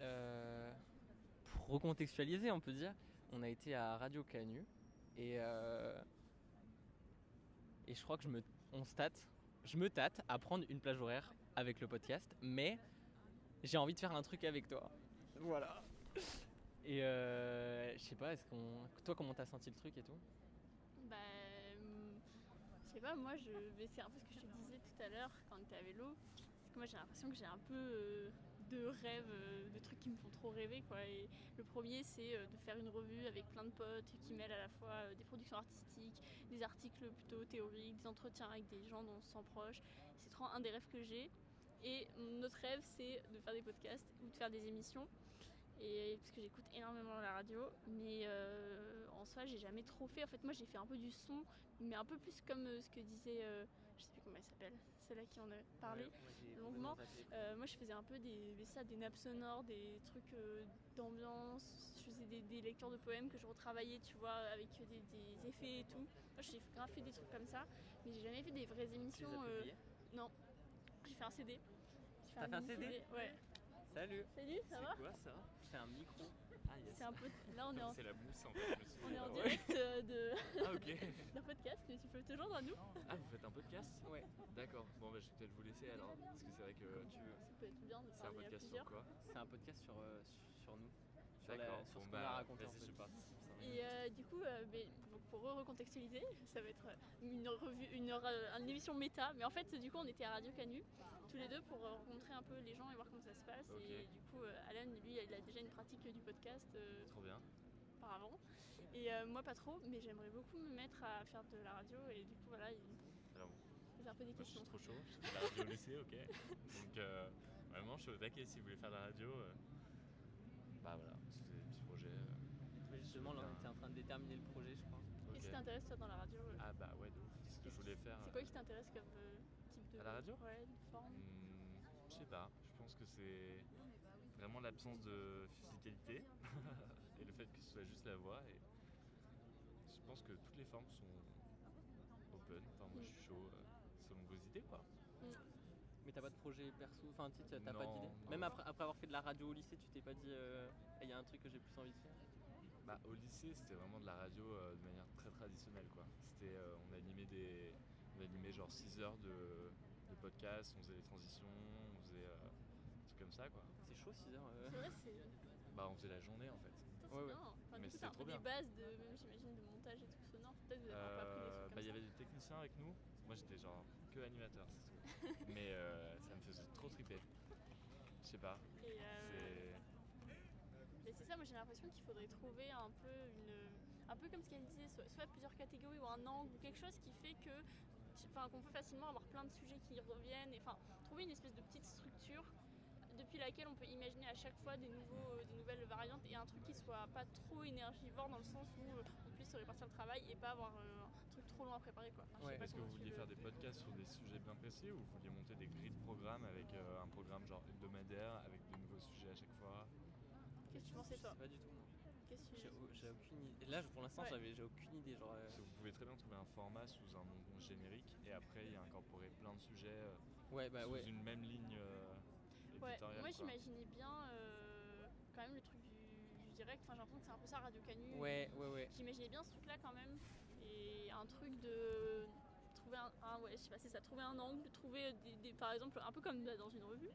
Euh, pour recontextualiser, on peut dire, on a été à Radio Canu et, euh, et je crois que je me, on se tâte, je me tâte à prendre une plage horaire avec le podcast, mais j'ai envie de faire un truc avec toi. Voilà. Et euh, je sais pas, est-ce qu'on, toi comment t'as senti le truc et tout? Bah, je sais pas, moi, je, c'est un peu ce que je te disais tout à l'heure quand on était à vélo. C'est que moi, j'ai l'impression que j'ai un peu euh, de rêves, euh, de trucs qui me font trop rêver, quoi. Et le premier, c'est euh, de faire une revue avec plein de potes qui mêlent à la fois euh, des productions artistiques, des articles plutôt théoriques, des entretiens avec des gens dont on se sent proche. C'est trop un des rêves que j'ai. Et notre rêve, c'est de faire des podcasts ou de faire des émissions. Et parce que j'écoute énormément la radio, mais en soi, j'ai jamais trop fait. En fait, moi, j'ai fait un peu du son, mais un peu plus comme ce que disait, je sais plus comment elle s'appelle, celle-là qui en a parlé. longuement. Euh, moi, je faisais un peu des, ça, des nappes sonores, des trucs euh, d'ambiance. Je faisais des, des lectures de poèmes que je retravaillais, tu vois, avec des, des effets et tout. Moi, j'ai fait des trucs comme ça, mais j'ai jamais fait des vraies émissions. euh, non, j'ai fait un CD. T'as fait un CD Ouais. Salut Salut, ça va? quoi ça? C'est un micro. Yes. C'est un peu. Là, on est en, C'est la mousse en fait. suis on est en ah ouais. direct euh, de Ah ok. d'un podcast, mais tu peux te joindre à nous. Ah vous faites un podcast? Ouais. D'accord. Bon bah je vais peut-être vous laisser alors. Parce que c'est vrai que tu veux. Ça peut être bien de c'est un podcast sur quoi? C'est un podcast sur, euh, sur nous. Sur, la- D'accord. sur ce qu'on a bah, raconté. Vas-y fait. je participe. ça. Et euh, du coup, euh, ben, donc pour recontextualiser, ça va être euh, une revue, une, euh, une émission méta. Mais en fait, du coup, on était à Radio Canu, tous les deux, pour rencontrer un peu les gens et voir comment ça se passe. Et du coup, Alan, lui, il a déjà une pratique du podcast euh, Trop bien. auparavant. Et moi, pas trop, mais j'aimerais beaucoup me mettre à faire de la radio. Et du coup, voilà, il Vraiment. un peu des Moi je suis trop chaud. Je fais de la radio au lycée, ok. Donc euh, vraiment je suis au taquet si vous voulez faire de la radio. euh, Bah voilà, c'est des petits projets. euh, Mais justement, là, on était en train de déterminer le projet, je crois. Qu'est-ce qui ok. t'intéresse, toi, dans la radio euh Ah bah ouais ouf. C'est ce que je voulais faire. C'est quoi qui t'intéresse comme euh, type de. À la radio Ouais, de forme. Hmm, Je sais pas, je pense que c'est vraiment l'absence de physicalité et le fait que ce soit juste la voix. Et je pense que toutes les formes sont open. Enfin, moi je suis chaud euh, selon vos idées quoi. Mais t'as pas de projet perso, enfin tu t'as Non, pas d'idée. non. Même après, après avoir fait de la radio au lycée, tu t'es pas dit, euh, il y a un truc que j'ai plus envie de faire. Bah, au lycée, c'était vraiment de la radio euh, de manière très traditionnelle quoi. C'était, euh, on animait des, on animait genre 6 heures de, de podcast, on faisait des transitions, on faisait euh, des trucs comme ça quoi. C'est chaud 6 heures. euh. C'est vrai, c'est. Bah, on faisait la journée en fait. Putain, c'est Ouais, ouais. bien. Enfin, Mais coup, t'as un trop peu des bien. bases de, même j'imagine, de montage et tout sonore. Peut-être que vous avez pas appris des Euh, trucs bah, il y ça. avait des techniciens avec nous. Moi j'étais genre que animateur, c'est tout. Mais euh, ça me faisait trop triper. Je sais pas. Et, euh, C'est. Mais c'est ça, moi j'ai l'impression qu'il faudrait trouver un peu une. Un peu comme ce qu'elle disait, soit, soit plusieurs catégories ou un angle ou quelque chose qui fait que. Enfin, qu'on peut facilement avoir plein de sujets qui reviennent. Et, enfin, trouver une espèce de petite structure depuis laquelle on peut imaginer à chaque fois des, nouveaux, euh, des nouvelles variantes et un truc qui soit pas trop énergivore dans le sens où euh, on puisse se répartir le travail et pas avoir euh, un truc trop long à préparer quoi. Enfin, Ouais. Est-ce que vous vouliez le- faire des podcasts sur des sujets bien précis ou vous vouliez monter des grilles de programmes avec euh, un programme genre hebdomadaire avec de nouveaux sujets à chaque fois? Qu'est-ce que tu pensais Je toi sais pas du tout. moi. Qu'est-ce que tu J'ai j'ai aucune idée. Là, pour l'instant, Ouais. j'avais j'ai aucune idée. Genre, euh, Parce que vous pouvez très bien trouver un format sous un nom générique et après y incorporer plein de sujets euh, Ouais, bah sous ouais. une même ligne euh, Ouais, éditoriale. moi quoi. j'imaginais bien euh, quand même le truc du, du direct, enfin j'ai l'impression que c'est un peu ça Radio Canu. Ouais, ouais, ouais. J'imaginais bien ce truc là quand même et un truc de trouver un, un- ouais, je sais pas, c'est ça, trouver un angle, trouver des, des- par exemple un peu comme dans une revue,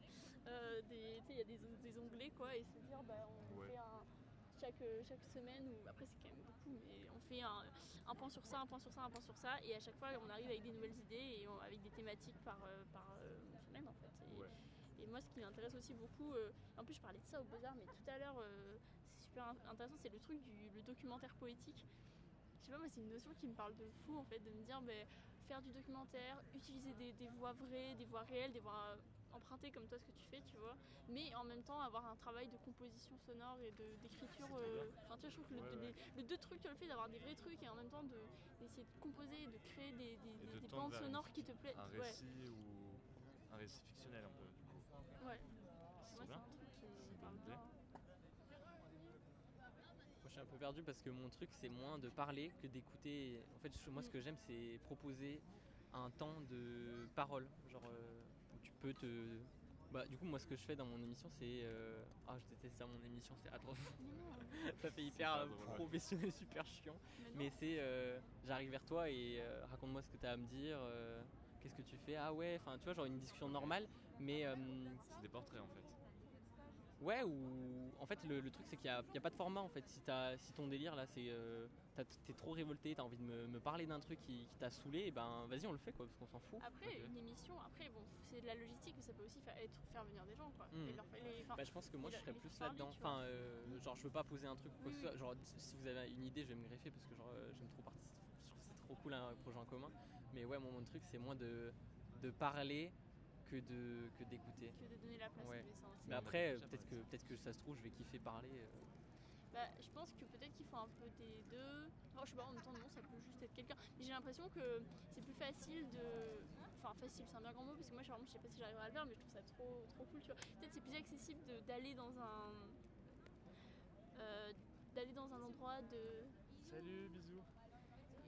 euh, il y a des, des onglets quoi et se dire bah on Ouais. fait un chaque, chaque semaine ou après c'est quand même beaucoup mais on fait un, un point sur ça, un point sur ça, un point sur ça et à chaque fois on arrive avec des nouvelles idées et on- avec des thématiques par, euh, par euh, semaine en fait. Et, Ouais. et moi, ce qui m'intéresse aussi beaucoup, euh, en plus je parlais de ça au Beaux-Arts, mais tout à l'heure, euh, c'est super in- intéressant, c'est le truc du le documentaire poétique. Je sais pas, moi, c'est une notion qui me parle de fou, en fait, de me dire, ben, faire du documentaire, utiliser des, des voix vraies, des voix réelles, des voix empruntées comme toi, ce que tu fais, tu vois, mais en même temps avoir un travail de composition sonore et de- d'écriture. Euh. Enfin, tu vois, je trouve que le, Ouais, ouais. les- le deux trucs, le fait d'avoir des vrais trucs et en même temps de- d'essayer de composer, de créer des, des- de bandes sonores qui te plaisent. Un Ouais, récit ou un récit fictionnel un peu du coup. ouais. Bien. qui C'est me une parle bonne idée. bien. Moi, je suis un peu perdu parce que mon truc, c'est moins de parler que d'écouter. En fait, moi, ce que j'aime, c'est proposer un temps de parole, genre euh, où tu peux te Bah, du coup, moi, ce que je fais dans mon émission, c'est. euh, Ah, je déteste ça, mon émission, c'est atroce. Ça fait hyper professionnel, super chiant. mais c'est. euh, J'arrive vers toi et euh, raconte-moi ce que tu as à me dire. euh, Qu'est-ce que tu fais? Ah ouais, enfin, tu vois, genre une discussion normale, mais. euh, C'est des portraits en fait. Ouais, ou en fait le, le truc c'est qu'il n'y a, pas de format en fait. Si, t'as- si ton délire là c'est. euh, T'es trop révolté, t'as envie de me, me parler d'un truc qui, qui t'a saoulé, et ben vas-y on le fait quoi, parce qu'on s'en fout. Après, Ok. une émission, après, bon, c'est de la logistique, mais ça peut aussi faire, être, faire venir des gens, quoi. Mm. Et leur- les- enfin, Bah, je pense que moi je serais plus là-dedans. Enfin, euh, genre je veux pas poser un truc ou quoi que ce soit. Genre si vous avez une idée, je vais me greffer parce que genre euh, j'aime trop participer. Je trouve c'est trop cool un projet en commun. Mais ouais, moi mon truc c'est moins de, de parler que de que d'écouter. que de donner la place Ouais. aux dessins aussi. Mais après, peut-être que peut-être que ça se trouve, je vais kiffer parler. euh. Bah, je pense que peut-être qu'il faut un peu des deux. Enfin, je sais pas, en même temps, non, ça peut juste être quelqu'un. Mais j'ai l'impression que c'est plus facile de. Enfin, facile, c'est un bien grand mot, parce que moi, je sais pas si j'arriverai à le faire, mais je trouve ça trop, trop cool, tu vois. Peut-être c'est plus accessible de- d'aller dans un. euh, d'aller dans un endroit de. Salut, bisous.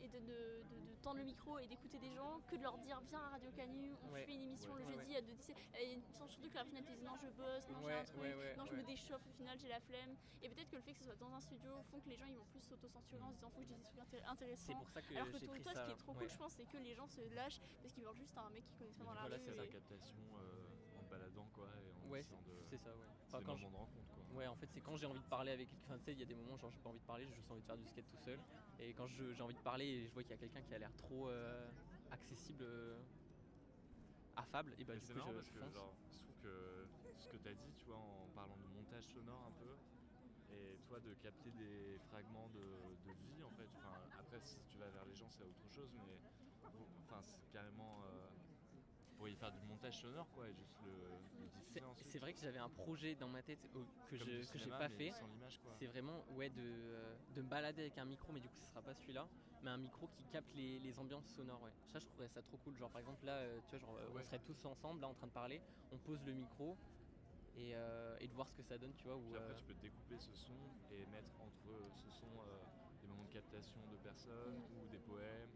Et de, de, de- de tendre le micro et d'écouter des gens que de leur dire viens à Radio Canu, on Ouais. fait une émission Ouais. le jeudi à 2 17 et surtout que la finale te dit non je bosse, non j'ai un truc, non je me déchauffe au final j'ai la flemme. Et peut-être que le fait que ce soit dans un studio font que les gens ils vont plus s'auto-censurer en se disant faut que je dise des trucs intér- C'est intéressants pour ça que alors que toi, ce qui est trop cool je pense c'est que les gens se lâchent parce qu'ils veulent juste un mec qui connaissent pas dans la rue c'est captation baladant quoi. Et en Ouais, essayant de. C'est ça, ouais. C'est Enfin, des quand je- moments de rencontre quoi. Ouais, en fait, c'est quand j'ai envie de parler avec quelqu'un. Enfin, tu sais, il y a des moments, genre, j'ai pas envie de parler, j'ai juste envie de faire du skate tout seul. Et quand je- j'ai envie de parler et je vois qu'il y a quelqu'un qui a l'air trop euh, accessible, euh, affable, et bah, du coup, marrant je, parce je que genre, je trouve que ce que tu as dit, tu vois, en parlant de montage sonore un peu, et toi de capter des fragments de, de vie en fait. Enfin, après, si tu vas vers les gens, c'est autre chose, mais enfin, c'est carrément. Euh, pourriez faire du montage sonore quoi, et juste le, le C'est- diffuser ensuite. C'est vrai que j'avais un projet dans ma tête euh, que Comme je du que j'ai cinéma, pas mais fait. Sans l'image quoi. C'est vraiment ouais, de, euh, de me balader avec un micro, mais du coup, ce sera pas celui-là. Mais un micro qui capte les, les ambiances sonores. Ouais. Ça, je trouverais ça trop cool. Genre, par exemple, là, euh, tu vois, genre, euh, Ouais. on serait tous ensemble, là, en train de parler. On pose le micro et, euh, et de voir ce que ça donne, tu vois. Ou, Puis après, euh, tu peux découper ce son et mettre entre ce son euh, des moments de captation de personnes ou des poèmes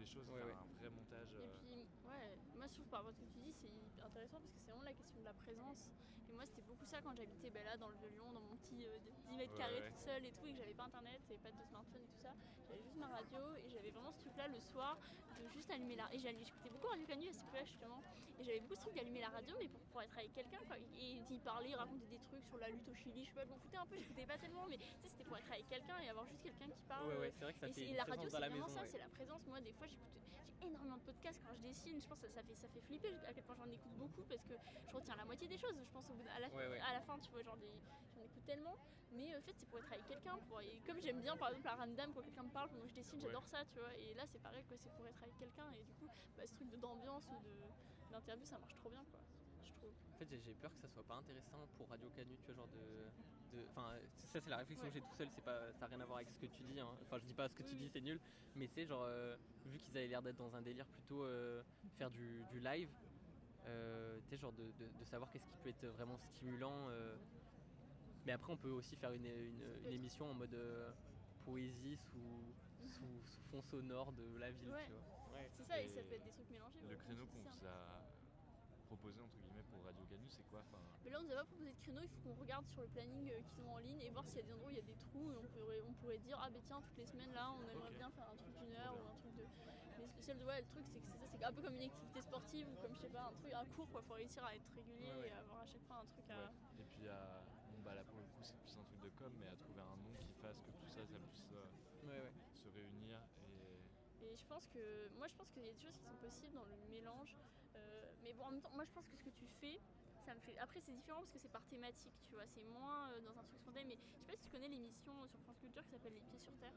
des choses, Ouais, faire ouais. un vrai montage. Et euh, puis, ouais, moi je trouve par rapport à ce que tu dis, c'est intéressant parce que c'est vraiment la question de la présence. Et moi, c'était beaucoup ça quand j'habitais ben, là dans le Vieux-Lyon, dans mon petit euh, de 10 mètres Ouais, carrés ouais. toute seule et tout, et que j'avais pas internet et pas de smartphone et tout ça. J'avais juste ma radio et j'avais vraiment ce truc-là le soir de juste allumer la. Et j'allais- j'écoutais beaucoup Radio Canu à cette époque-là justement. Et j'avais beaucoup ce truc d'allumer la radio, mais pour pouvoir être avec quelqu'un quoi. Et d'y parler, raconter des trucs sur la lutte au Chili, je sais pas, je m'en foutais un peu, j'écoutais pas tellement, mais tu sais, c'était pour être avec quelqu'un et avoir juste quelqu'un qui parle. ouais, ouais, c'est vrai que ça Et, fait la radio, c'est la vraiment maison. ça, ouais. c'est la présence. Moi, des fois, j'écoute, j'ai énormément de podcasts quand je dessine. Je pense que ça, ça fait, ça fait flipper à quel point j'en écoute beaucoup parce que je retiens la moitié des choses. Je pense au bout de- à la, Ouais, ouais. à la fin, tu vois, j'en écoute tellement. Mais euh, en fait, c'est pour être avec quelqu'un. Pour, et comme j'aime bien, par exemple, la random, quand quelqu'un me parle pendant que je dessine, Ouais. j'adore ça, tu vois. Et là, c'est pareil, quoi, c'est pour être avec quelqu'un. Et du coup, bah, ce truc d'ambiance ou de- d'interview, ça marche trop bien, quoi. Fait, j'ai- peur que ça soit pas intéressant pour Radio Canu, tu vois, genre de. de- Enfin, ça, c'est la réflexion Ouais. que j'ai tout seul, c'est pas, ça n'a rien à voir avec ce que tu dis. hein. Enfin, je dis pas ce que tu Oui, dis, c'est nul, mais c'est genre, euh, vu qu'ils avaient l'air d'être dans un délire plutôt euh, faire du, du live, euh, tu sais, genre de, de- de savoir qu'est-ce qui peut être vraiment stimulant. euh. Mais après, on peut aussi faire une, une- une être. émission en mode euh, poésie sous, sous, sous fond sonore de la ville, Ouais. tu vois. Ouais. C'est ça, et, Et ça peut être des trucs mélangés. Le ouais, créneau qu'on ça. vous a proposé entre guillemets pour Radio Canu, c'est quoi enfin, Mais là, on nous a pas proposé de créneau, il faut qu'on regarde sur le planning euh, qu'ils ont en ligne et voir s'il y a des endroits où il y a des trous et on pourrait, on pourrait dire ah ben tiens toutes les semaines là on aimerait bien faire un truc d'une heure ou un truc de. Mais le seul ouais, le truc c'est que c'est ça, c'est un peu comme une activité sportive ou comme je sais pas un truc, un cours quoi, faut réussir à être régulier Ouais, ouais. et avoir à chaque fois un truc à. Ouais. Et puis à, bon, bah là pour le coup c'est plus un truc de com, mais à trouver un nom qui fasse que tout ça, ça puisse euh, Ouais, ouais. se réunir et Et je pense que moi je pense qu'il y a des choses qui sont possibles dans le mélange. Euh, mais bon en même temps moi je pense que ce que tu fais ça me fait. Après c'est différent parce que c'est par thématique, tu vois, c'est moins euh, dans un truc spontané. Mais je sais pas si tu connais l'émission sur France Culture qui s'appelle Les Pieds sur Terre.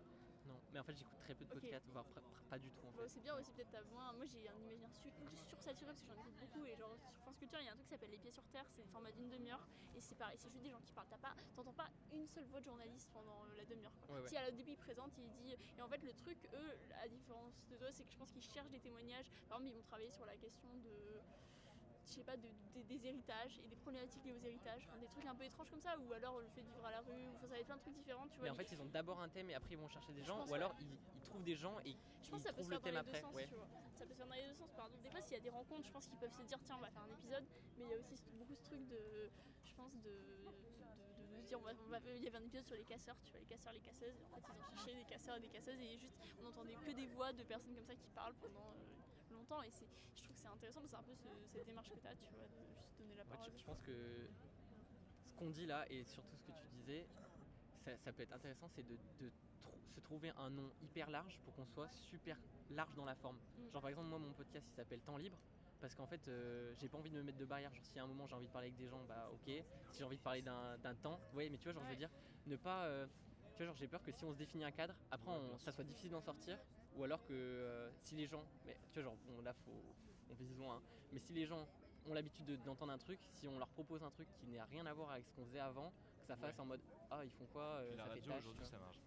Non, mais en fait, j'écoute très peu de podcasts, voire pas du tout en fait. c'est bien aussi peut-être t'avoir. Moi j'ai un imaginaire su- sursaturé parce que j'en écoute beaucoup et genre sur France Culture il y a un truc qui s'appelle Les Pieds sur Terre, c'est le format d'une demi-heure et c'est pareil, c'est juste des gens qui parlent. T'as pas, t'entends pas une seule voix de journaliste pendant euh, la demi-heure. Ouais, ouais. Si à la début il présente, il dit et en fait le truc eux, à différence de toi, c'est que je pense qu'ils cherchent des témoignages. Par exemple ils vont travailler sur la question de je sais pas, de- de- des héritages et des problématiques liées aux héritages, enfin, des trucs un peu étranges comme ça, ou alors le fait de vivre à la rue, ou enfin, ça va être plein de trucs différents, tu vois. Mais en fait, ils ont d'abord un thème et après ils vont chercher des Je gens, ou alors ils, ils trouvent des gens et je pense ils ça trouvent le thème après. sens, ouais. tu vois. Ça peut se faire dans les deux sens, pardon. Des fois, s'il y a des rencontres, je pense qu'ils peuvent se dire, tiens, on va faire un épisode, mais il y a aussi beaucoup ce truc de, je pense, de, de, de- dire, on va, on va- il y avait un épisode sur les casseurs, tu vois, les casseurs, les casseuses, et en fait, ils ont cherché des casseurs et des casseuses, et juste, on entendait que des voix de personnes comme ça qui parlent pendant euh, longtemps, et c'est, je trouve que c'est intéressant, parce que c'est un peu ce- cette démarche que tu as, tu vois, de juste donner la parole. je pense que ce qu'on dit là et surtout ce que tu disais, ça, ça peut être intéressant, c'est de, se trouver un nom hyper large pour qu'on soit super large dans la forme. Mm. Genre par exemple moi mon podcast il s'appelle Temps libre parce qu'en fait euh, j'ai pas envie de me mettre de barrière. Genre si à un moment j'ai envie de parler avec des gens, bah ok. Si j'ai envie de parler d'un temps, ouais mais tu vois genre je veux dire ne pas, euh, tu vois genre j'ai peur que si on se définit un cadre, après on- ça soit difficile d'en sortir. Ou alors que euh, si les gens, mais tu vois genre bon là faut, on vise loin, hein. mais si les gens ont l'habitude de- d'entendre un truc, si on leur propose un truc qui n'a rien à voir avec ce qu'on faisait avant, que ça fasse Ouais. en mode ah ils font quoi, euh, Puis la ça fait radio tâche, aujourd'hui tu vois. ça marche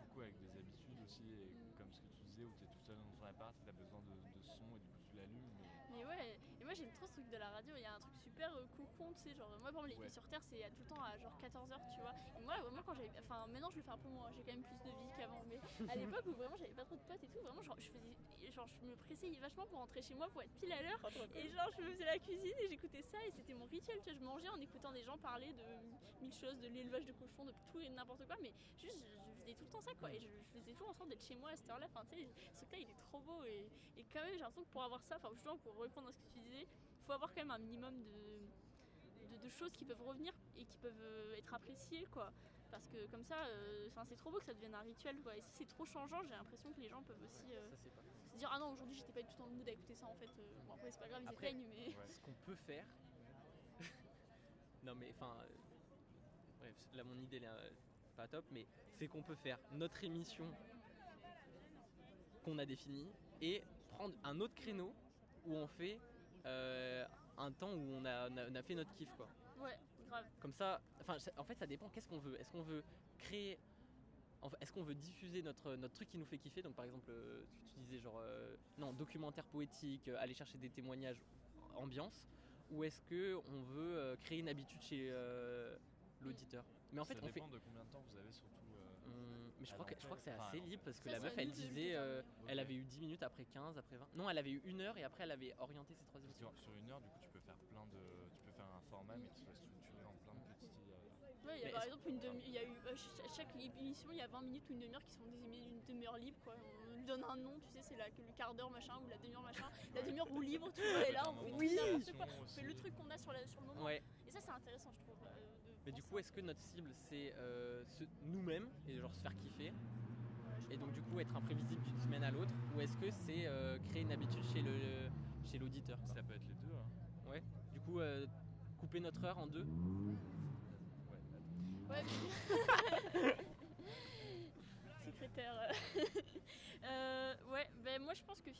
beaucoup avec des habitudes aussi et comme ce que tu disais où tu es tout seul dans ton appart, tu as besoin de, de son et du coup tu l'allumes. mais- Mais ouais, moi j'aime trop ce truc de la radio, il y a un truc super euh, cocon, tu sais, genre moi par exemple les Ouais. Sur Terre c'est tout le temps à genre 14h tu vois. Et moi vraiment quand j'avais, enfin maintenant je le fais un peu moins, j'ai quand même plus de vie qu'avant, mais à l'époque où vraiment j'avais pas trop de potes et tout, vraiment genre je faisais, genre je me pressais vachement pour rentrer chez moi pour être pile à l'heure. Et genre je me faisais la cuisine et j'écoutais ça et c'était mon rituel, tu vois, je mangeais en écoutant des gens parler de mille choses, de l'élevage de cochons, de tout et n'importe quoi, mais juste je, je faisais tout le temps ça quoi, et je, je faisais toujours en sorte d'être chez moi à cette heure-là, enfin tu sais, ce truc-là il est trop beau et, et quand même j'ai l'impression que pour avoir ça, enfin justement pour répondre à ce que tu disais, il faut avoir quand même un minimum de, de, de choses qui peuvent revenir et qui peuvent euh, être appréciées quoi. Parce que comme ça, euh, c'est trop beau que ça devienne un rituel quoi. Et si c'est trop changeant, j'ai l'impression que les gens peuvent aussi euh, Ça, c'est pas- se dire ah non aujourd'hui j'étais pas du tout dans le mood à écouter ça en fait. Euh, bon après c'est pas grave ils éteignent mais. Ouais. ce qu'on peut faire. non mais enfin, euh, bref, là mon idée elle est euh, pas top, mais c'est qu'on peut faire notre émission qu'on a définie et prendre un autre créneau où on fait euh, un temps où on a, on a- on a fait notre kiff quoi. Ouais, grave. Comme ça, enfin en fait ça dépend qu'est-ce qu'on veut? Est-ce qu'on veut créer, est-ce qu'on veut diffuser notre, notre truc qui nous fait kiffer? Donc par exemple, euh, ce que tu disais genre, euh, non, documentaire poétique, aller chercher des témoignages, ambiance, ou est-ce que on veut euh, créer une habitude chez euh, l'auditeur? Mais en fait ça on fait, dépend de combien de temps vous avez surtout. euh, Hum, mais je crois que je crois que c'est assez libre parce que la meuf elle disait, euh, déterminer. elle avait eu 10 minutes après 15, après 20. Non, elle avait eu une heure et après elle avait orienté ses trois Parce émissions. que sur une heure, du coup, tu peux faire plein de. Tu peux faire un format, mais qui soit structuré en plein de petits. euh, Ouais, il y a Mais par est-ce- exemple une demi il y a eu ch- à chaque émission il y a 20 minutes ou une demi-heure qui sont des une demi-heure libre quoi. On lui donne un nom, tu sais, c'est la- le quart d'heure machin ou la demi-heure machin. La demi-heure roue libre, tu vois, et là on fait Oui. n'importe quoi. On fait le truc qu'on a sur, la- sur le moment. Ouais. Et ça c'est intéressant je trouve. euh, Mais du coup, est-ce que notre cible c'est euh, nous-mêmes et genre se faire kiffer? Et donc du coup être imprévisible d'une semaine à l'autre ou est-ce que c'est euh, créer une habitude chez le chez l'auditeur. Ça peut être les deux. Hein. Ouais. Du coup, euh, couper notre heure en deux? Ouais, Ouais. Secrétaire. ouais, ben moi je pense que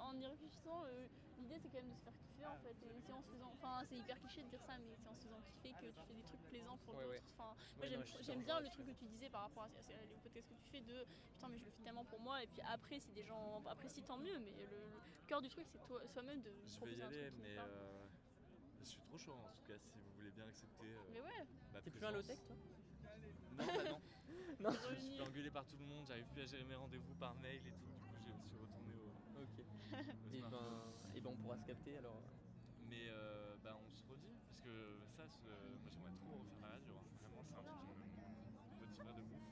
en y réfléchissant, euh, l'idée c'est quand même de se faire kiffer en fait. Et c'est en se faisant, enfin c'est hyper cliché de dire ça, mais c'est en se faisant kiffer que tu fais des trucs plaisants pour Ouais, l'autre. Enfin, moi Ouais, j'aime bien le truc que tu disais par rapport à, à- à- les podcasts que tu fais de putain mais je le fais tellement pour moi et puis après si des gens apprécient tant mieux mais le, le cœur du truc c'est toi soi-même de Je vais proposer y un aller, mais euh, je suis trop chaud en tout cas si vous voulez bien accepter. euh, Mais ouais, T'es plus un low-tech toi Non, bah non. Non. Je suis fait engueuler par tout le monde, j'arrive plus à gérer mes rendez-vous par mail et tout. Du coup, je me suis retourné au, Ok. au Et ben, et ben on pourra se capter alors. Mais euh, bah, on se redit, parce que ça, moi j'aimerais trop refaire la radio. hein. Vraiment, c'est un truc qui me motiverait de ouf.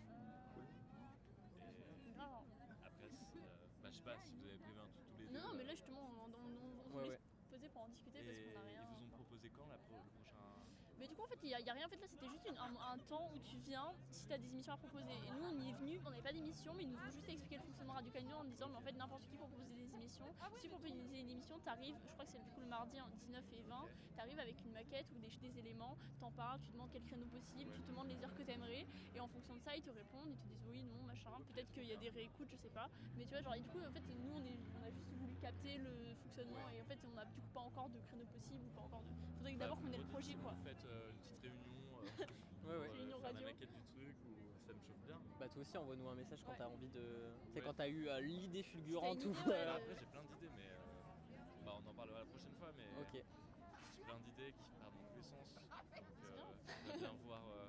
Et grave. après, si, euh, bah, je sais pas si vous avez prévu un truc tous les deux. Non, non, mais euh, là justement on, on, on, on Ouais, voulait ouais. se poser pour en discuter parce et qu'on a rien. ils vous ont proposé quand la pro- le Mais du coup, en fait, il n'y a, a rien fait là, c'était juste une- un, un temps où tu viens si tu as des émissions à proposer. Et nous, on y est venu, on n'avait pas d'émission, mais ils nous ont juste expliqué le fonctionnement Radio Canyon en disant, mais en fait, n'importe qui peut proposer des émissions. Si pour proposer une émission, tu arrives, je crois que c'est du coup le mardi en 19 et 20, tu arrives avec une maquette ou des, des éléments, t'en parles, tu demandes quel créneau possible, tu te demandes les heures que tu aimerais, et en fonction de ça, ils te répondent, ils te disent oui, non, machin. Peut-être qu'il y a des réécoutes, je sais pas. Mais tu vois, genre, et du coup, en fait, nous, on, est, on a juste capter le fonctionnement, et en fait, on a du coup pas encore de créneau possible ou pas encore de. Faudrait que d'abord Bah, qu'on ait le projet, quoi. Vous faites euh, une petite réunion euh, Ouais, ouais. euh, Réunion faire radio. la maquette du truc ou ça me chauffe bien. Bah toi aussi envoie-nous un message quand Ouais. t'as envie de. C'est Ouais. quand t'as eu euh, l'idée fulgurante ou. euh, après j'ai plein d'idées mais euh, bah, on en parlera la prochaine fois mais Ok. plein d'idées qui partent dans tous les sens. Donc euh, on va bien voir euh,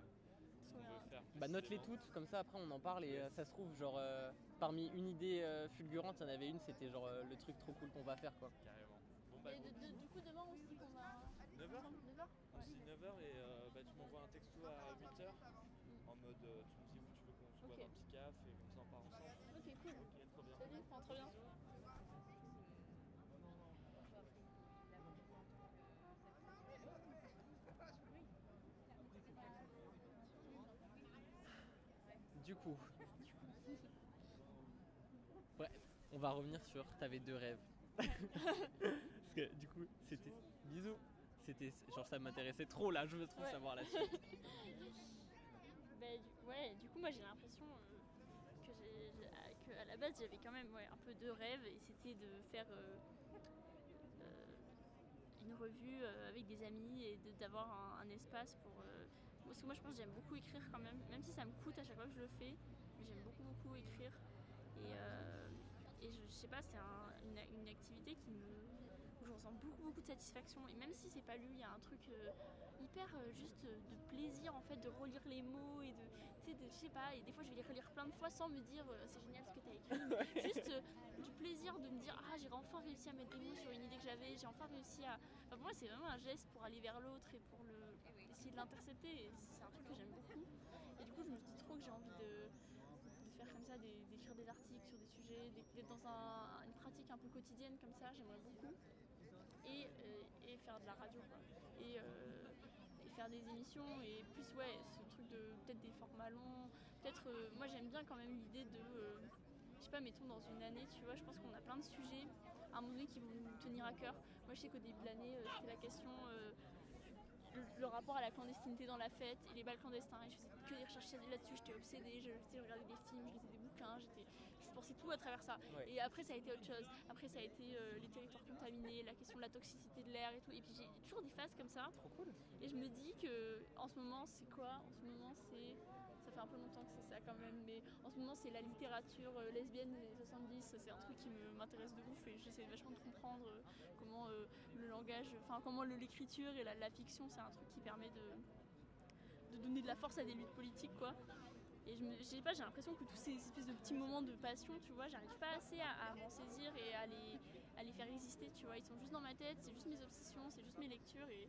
ce qu'on veut faire. Bah note-les toutes, comme ça après on en parle et euh, ça se trouve genre euh, parmi une idée euh, fulgurante, il y en avait une, c'était genre euh, le truc trop cool qu'on va faire quoi. Carrément. Bon bah Et de- de- du coup, demain, on se dit qu'on va. 9h 9h On se dit 9h et euh, bah, tu m'envoies un texto à 8h en mode euh, tu me dis où tu veux qu'on se boive Ok. un petit caf et comme ça on part ensemble. Ok, cool. Ok, trop bien. Salut, enfin, trop bien. Du coup, bref, on va revenir sur t'avais deux rêves. Parce que du coup, c'était bisous. C'était genre ça m'intéressait trop là, je veux trop Ouais. savoir la suite. Bah, du, ouais, du coup, moi j'ai l'impression euh, que, j'ai- à- que à la base j'avais quand même ouais, un peu deux rêves et c'était de faire euh, euh, une revue euh, avec des amis et de- d'avoir un, un espace pour. euh, parce que moi je pense que j'aime beaucoup écrire quand même, même si ça me coûte à chaque fois que je le fais, mais j'aime beaucoup beaucoup écrire. Et, euh, et je, je sais pas, c'est un- une, une activité qui me. où je ressens beaucoup beaucoup de satisfaction. Et même si c'est pas lu, il y a un truc. euh, hyper euh, juste euh, de plaisir en fait de relire les mots et de tu sais je sais pas et des fois je vais les relire plein de fois sans me dire euh, c'est génial ce que tu as écrit mais juste du plaisir de me dire ah j'ai enfin réussi à mettre des mots sur une idée que j'avais j'ai enfin réussi à enfin, pour moi c'est vraiment un geste pour aller vers l'autre et pour le essayer de l'intercepter c'est un truc que j'aime beaucoup et du coup je me dis trop que j'ai envie de faire comme ça, d'écrire des articles sur des sujets, d'être dans un- une pratique un peu quotidienne comme ça, j'aimerais beaucoup. Et, euh, faire de la radio, quoi. Et, euh, et faire des émissions, et plus, ouais, ce truc de peut-être des formats longs. Peut-être, euh, moi j'aime bien quand même l'idée de, je sais pas, mettons dans une année, tu vois, je pense qu'on a plein de sujets à un moment donné qui vont nous tenir à cœur. Moi je sais qu'au début de l'année, euh, c'était la question. Le, rapport à la clandestinité dans la fête et les balles clandestins et je faisais que des recherches là-dessus, j'étais obsédée, je, je regardais des films, je lisais des bouquins, j'étais, je pensais tout à travers ça. Ouais. Et après ça a été autre chose, après ça a été euh, les territoires contaminés, la question de la toxicité de l'air et tout, et puis j'ai toujours des phases comme ça, Trop cool. et je me dis que en ce moment c'est quoi? En ce moment c'est. Un peu longtemps que c'est ça quand même, mais en ce moment c'est la littérature euh, lesbienne des 70, c'est un truc qui m'intéresse de ouf et j'essaie vachement de comprendre euh, comment euh, le langage, enfin comment l'écriture et la, fiction c'est un truc qui permet de, de donner de la force à des luttes politiques quoi. Et pas, j'ai l'impression que tous ces espèces de petits moments de passion, tu vois, j'arrive pas assez à, à m'en saisir et à les, à les faire exister, tu vois. Ils sont juste dans ma tête, c'est juste mes obsessions, c'est juste mes lectures et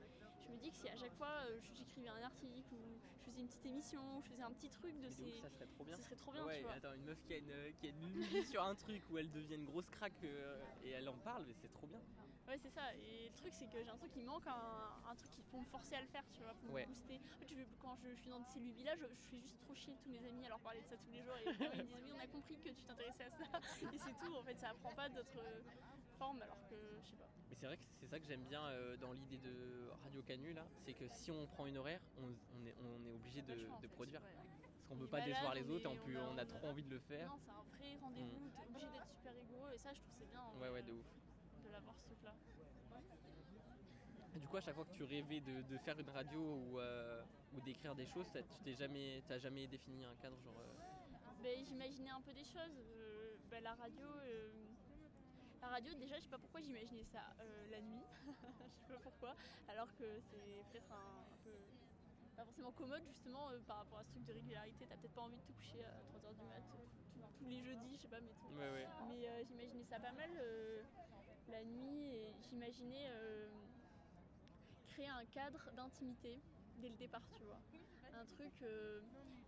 je me dis que si à chaque fois euh, j'écrivais un article ou je faisais une petite émission ou je faisais un petit truc de ces. ça serait trop bien. Ce serait trop bien, ouais, tu vois. attends, une meuf qui a une, qui a une lubie sur un truc où elle devient une grosse craque euh, et elle en parle, mais c'est trop bien. Ouais, c'est ça. Et le truc, c'est que j'ai l'impression qu'il manque un, un truc qui, pour me forcer à le faire, tu vois, pour Ouais. me booster. En fait, je- quand je, je suis dans ces lubies-là, je, je fais juste trop chier tous mes amis à leur parler de ça tous les jours. Et ils me disent Oui, on a compris que tu t'intéressais à ça. Et c'est tout. En fait, ça apprend pas d'autres alors que je sais pas. Mais c'est vrai que c'est ça que j'aime bien euh, dans l'idée de Radio Canu là, c'est que si on prend une horaire, on, on est, on est obligé de, produire. ouais. Parce qu'on On veut est pas décevoir les on autres et en est- plus on a- on a on trop envie de le faire. Non, c'est un vrai rendez-vous. T'es obligé d'être super rigoureux. Et ça, je trouve c'est bien. Ouais, euh, ouais, de ouf. De l'avoir ce truc-là. Et du coup, à chaque fois que tu rêvais de, de faire une radio ou, euh, ou d'écrire des choses, tu t'es jamais, t'as jamais défini un cadre genre. euh, Ben, J'imaginais un peu des choses. Euh, ben, la radio. La radio, déjà, je sais pas pourquoi j'imaginais ça euh, la nuit. je sais pas pourquoi. Alors que c'est peut-être un, un peu. Pas forcément commode, justement, euh, par rapport à ce truc de régularité. T'as peut-être pas envie de te coucher à 3h du mat euh, tous- les jeudis, je sais pas, mais tout. Ouais, ouais. Mais euh, j'imaginais ça pas mal la nuit et j'imaginais créer un cadre d'intimité dès le départ, tu vois. Un truc.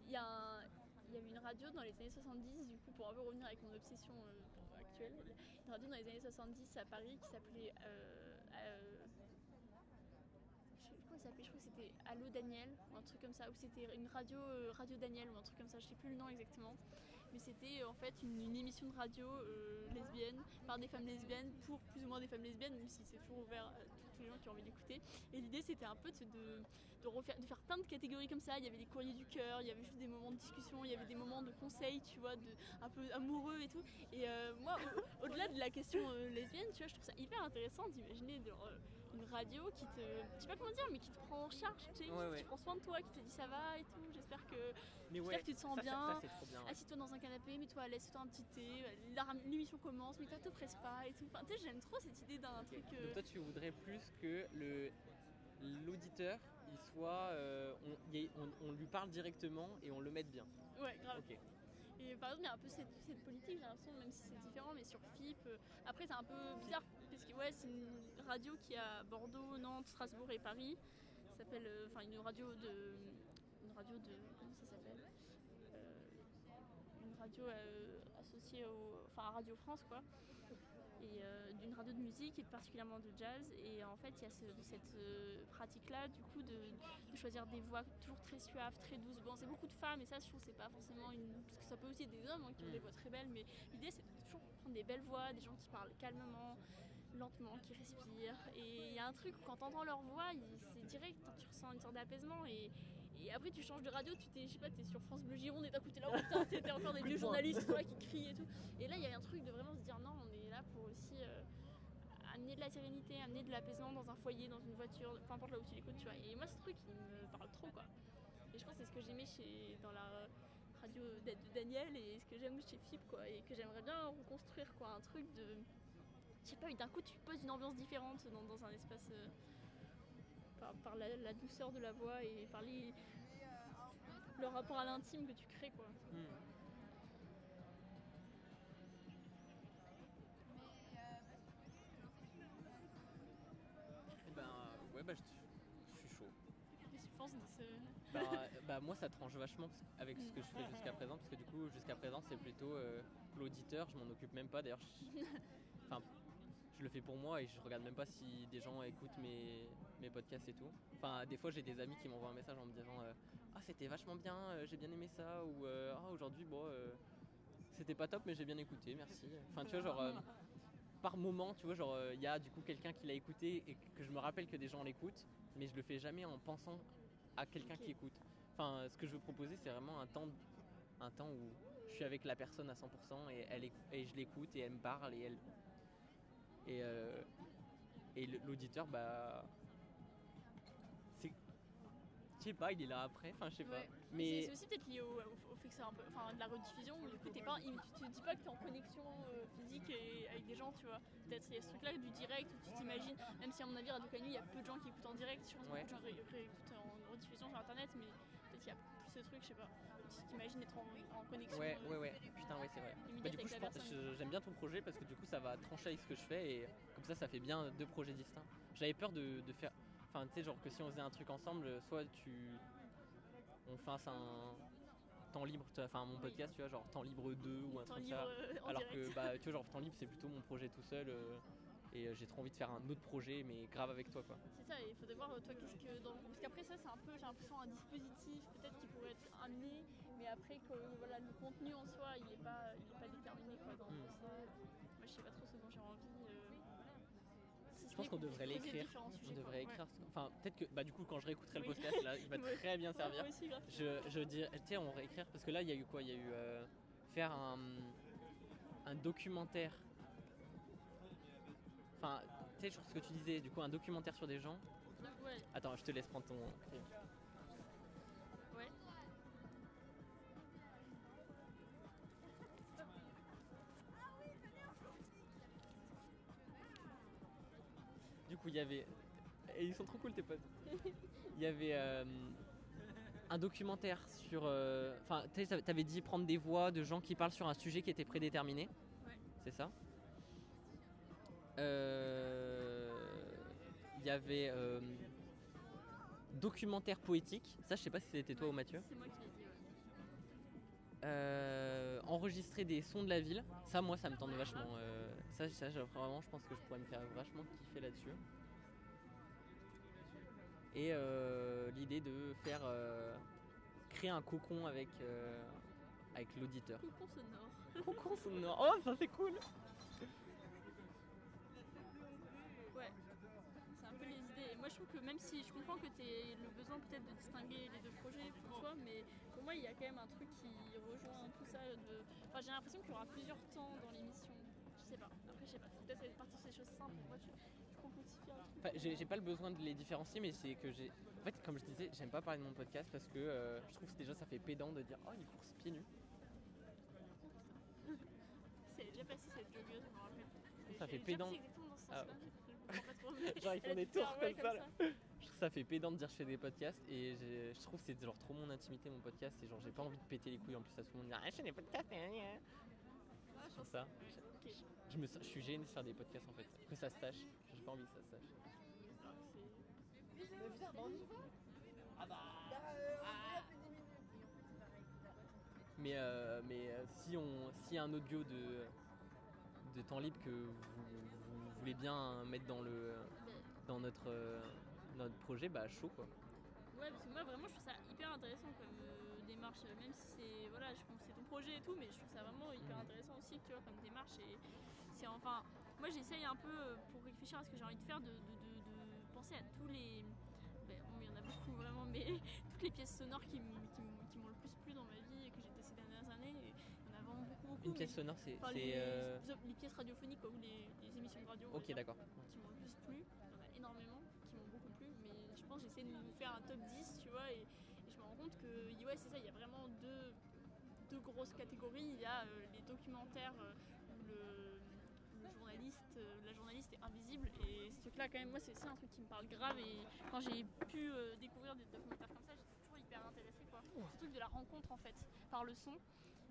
Il y, a un- il y avait une radio dans les années 70, du coup, pour un peu revenir avec mon obsession euh, actuelle, une radio dans les années 70 à Paris qui s'appelait. euh, je sais plus comment il s'appelait, je crois que c'était Allo Daniel ou un truc comme ça, ou c'était une radio, euh, radio Daniel ou un truc comme ça, je sais plus le nom exactement. Mais c'était euh, en fait une, émission de radio euh, lesbienne par des femmes lesbiennes pour plus ou moins des femmes lesbiennes, même si c'est toujours ouvert à tous- les gens qui ont envie d'écouter. Et l'idée c'était un peu de, de, refaire, de faire plein de catégories comme ça. Il y avait des courriers du cœur, il y avait juste des moments de discussion, il y avait des moments de conseils, tu vois, de, un peu amoureux et tout. Et euh, moi, au- au-delà de la question lesbienne, tu vois, je trouve ça hyper intéressant d'imaginer radio qui te, je sais pas comment dire, mais qui te prend en charge, tu sais, Ouais, qui, ouais. qui prend soin de toi, qui te dit ça va et tout. J'espère que Mais que tu te sens ça, ça- bien. Ça, trop bien. assis-toi dans un canapé, mets-toi à l'aise, fais-toi un petit thé, l'émission commence, mais toi te presse pas et tout. Enfin, tu sais, j'aime trop cette idée d'un truc. euh, Donc toi, tu voudrais plus que le l'auditeur, il soit, euh, on, on- on lui parle directement et on le mette bien. Ouais, grave. Ok. Et par exemple, il y a un peu cette, politique, j'ai l'impression, même si c'est différent, mais sur FIP. euh, après, c'est un peu bizarre, parce que ouais, c'est une radio qui a Bordeaux, Nantes, Strasbourg et Paris. Ça s'appelle. euh, Enfin, une radio de. Une radio de. Comment ça s'appelle Euh, Une radio associée au. Enfin, à Radio France, quoi. Et euh, d'une radio de musique et particulièrement de jazz. Et en fait, il y a ce- cette euh, pratique-là, du coup, de, de choisir des voix toujours très suaves, très douces. Bon, c'est beaucoup de femmes, et ça, je trouve, c'est pas forcément une. Parce que ça peut aussi être des hommes hein, qui ont Mm. des voix très belles, mais l'idée, c'est de toujours prendre des belles voix, des gens qui parlent calmement, lentement, qui respirent. Et il y a un truc quand t'entends leur voix, c'est direct, hein, tu ressens une sorte d'apaisement. Et, et après, tu changes de radio, tu t'es, je sais pas, t'es sur France Bleu Gironde et d'un coup, t'es là, oh putain, t'es encore des vieux journalistes qui sont là qui crient et tout. Et là, il y a un truc de vraiment se dire, non, on aussi. euh, amener de la sérénité, amener de l'apaisement dans un foyer, dans une voiture, peu importe là où tu l'écoutes, tu vois. Et moi, ce truc, il me parle trop, quoi. Et je pense que c'est ce que j'aimais chez, dans la radio de Daniel et ce que j'aime chez FIP, quoi. Et que j'aimerais bien reconstruire, quoi. Un truc de. Je sais pas, d'un coup, tu poses une ambiance différente dans, un espace. euh, par, la, douceur de la voix et par le rapport à l'intime que tu crées, quoi. Hmm. Bah, moi ça tranche vachement avec ce que je fais jusqu'à présent parce que du coup jusqu'à présent c'est plutôt euh, l'auditeur, je m'en occupe même pas d'ailleurs. je- Enfin, je le fais pour moi et je regarde même pas si des gens écoutent mes, mes podcasts et tout. Enfin, des fois j'ai des amis qui m'envoient un message en me disant euh, ah c'était vachement bien, euh, j'ai bien aimé ça ou ah aujourd'hui bon c'était pas top mais j'ai bien écouté, merci. Enfin tu vois genre par moment tu vois genre il y a du coup quelqu'un qui l'a écouté et que je me rappelle que des gens l'écoutent mais je le fais jamais en pensant à quelqu'un qui écoute. Enfin, ce que je veux proposer, c'est vraiment un temps, un temps où je suis avec la personne à 100% et, elle, et je l'écoute et elle me parle et elle. Et, euh, et l'auditeur, bah. C'est. Je sais pas, il est là après, enfin, je sais pas. Mais. C'est aussi peut-être lié au, au- au fait que c'est un peu, enfin, de la rediffusion où du coup t'es pas, tu te dis pas que t'es en connexion euh, physique et, avec des gens, tu vois. Peut-être il y a ce truc-là du direct où tu t'imagines, même si à mon avis Radio Canu il y a peu de gens qui écoutent en direct, je pense que beaucoup de gens ré- réécoutent en rediffusion sur internet, mais qu'il y a plus ce truc, je sais pas. Tu t'imagines être en, en connexion. Ouais, euh, ouais, ouais. Putain, ouais, c'est vrai. Bah, du coup, j'aime bien ton projet parce que du coup, ça va trancher avec ce que je fais et comme ça, ça fait bien deux projets distincts. J'avais peur de, de faire. Enfin, tu sais, genre que si on faisait un truc ensemble, soit tu. On fasse un temps libre, tu vois, enfin, mon Oui. podcast, tu vois, genre temps libre 2 ou un Temps truc libre ça. euh, en Alors direct. que, bah, tu vois, genre temps libre, c'est plutôt mon projet tout seul euh, et euh, j'ai trop envie de faire un autre projet, mais grave avec toi, quoi. C'est ça, il faudrait voir euh, toi qu'est-ce que dans parce qu'après ça c'est un peu j'ai l'impression un dispositif peut-être qui pourrait être amené, mais après que voilà le contenu en soi il est pas il est pas déterminé quoi. Dans, Mm. c'est- Moi je sais pas trop ce dont j'ai envie. euh, si Je pense n'est qu'on devrait l'écrire. On devrait écrire. Enfin, peut-être que, bah, du coup, quand je réécouterai le podcast, là, il va Ouais. très bien Ouais, servir. moi aussi. Je, je dirais, tu sais, on réécrire parce que là, il y a eu quoi? Il y a eu euh, faire un, un documentaire. Enfin, tu sais, sur ce que tu disais, du coup, un documentaire sur des gens. Ouais, Attends, je te laisse prendre ton. ouais. Du coup, il y avait. Et ils sont trop cool, tes potes. Il y avait euh, un documentaire sur. euh, Enfin, tu t'avais dit prendre des voix de gens qui parlent sur un sujet qui était prédéterminé. Ouais. C'est ça? Il y avait. euh, documentaire poétique. Ça, je sais pas si c'était toi ou Mathieu. C'est moi qui l'ai dit. ouais. Euh, enregistrer des sons de la ville, ça moi ça me tente vachement. Euh, ça, ça vraiment je pense que je pourrais me faire vachement kiffer là-dessus. Et euh, l'idée de faire euh, créer un cocon avec euh, avec l'auditeur. Cocon sonore. Cocon sonore. Oh ça c'est cool. Ouais. C'est un peu les idées. Et moi je trouve que même si je comprends que tu as le besoin peut-être de distinguer les deux projets pour toi, mais pour moi il y a quand même un truc qui rejoint tout ça. De... Enfin, j'ai l'impression qu'il y aura plusieurs temps dans l'émission. Je sais pas. Après je sais pas. Peut-être être partir sur des choses simples. Moi je, je complexifie un truc. Enfin, j'ai j'ai pas le besoin de les différencier, mais c'est que j'ai. En fait, comme je disais, j'aime pas parler de mon podcast parce que euh, je trouve que déjà ça fait pédant de dire oh une course pieds nus. C'est déjà passé cette joggeuse, je me rappelle. Ça fait pédant. dans ce Ah. Genre, ils font des tours comme ça. là. Je trouve ça fait pédant de dire que je fais des podcasts et je trouve que c'est genre trop mon intimité mon podcast et genre j'ai pas envie de péter les couilles en plus à tout le monde dire ah je fais des podcasts. Ouais, je ça. Je, me, je suis gêné de faire des podcasts en fait que ça se sache j'ai pas envie que ça se sache mais euh, mais euh, si on s'il y a un audio de de temps libre que vous, bien mettre dans le dans notre euh, notre projet bah chaud quoi Ouais, parce que moi vraiment je trouve ça hyper intéressant comme euh, démarche, euh, même si c'est voilà, je pense que c'est ton projet et tout, mais je trouve ça vraiment hyper Mhm. intéressant aussi, tu vois, comme démarche. Et c'est enfin, moi j'essaye un peu pour réfléchir à ce que j'ai envie de faire, de, de- de- de penser à tous les. ben, bon, il y en a beaucoup vraiment, mais toutes les pièces sonores qui, m- qui m- qui m'ont le plus plu dans ma vie et que j'ai testé ces dernières années. Et il y en a vraiment beaucoup, beaucoup. Une pièce sonore c'est enfin, c'est, les, euh, les pièces radiophoniques quoi, ou les, les émissions de radio. ok d'accord qui m'ont plus plu. Il y en a énormément qui m'ont beaucoup plu, mais je pense que j'essaie de nous faire un top 10, tu vois, et, et je me rends compte que, ouais, c'est ça, il y a vraiment deux, deux grosses catégories. Il y a euh, les documentaires euh, où le, le journaliste, euh, la journaliste est invisible, et ce truc-là, quand même, moi, c'est c'est un truc qui me parle grave, et quand j'ai pu euh, découvrir des documentaires comme ça, j'étais toujours hyper intéressée, quoi. Ce truc de la rencontre, en fait, par le son.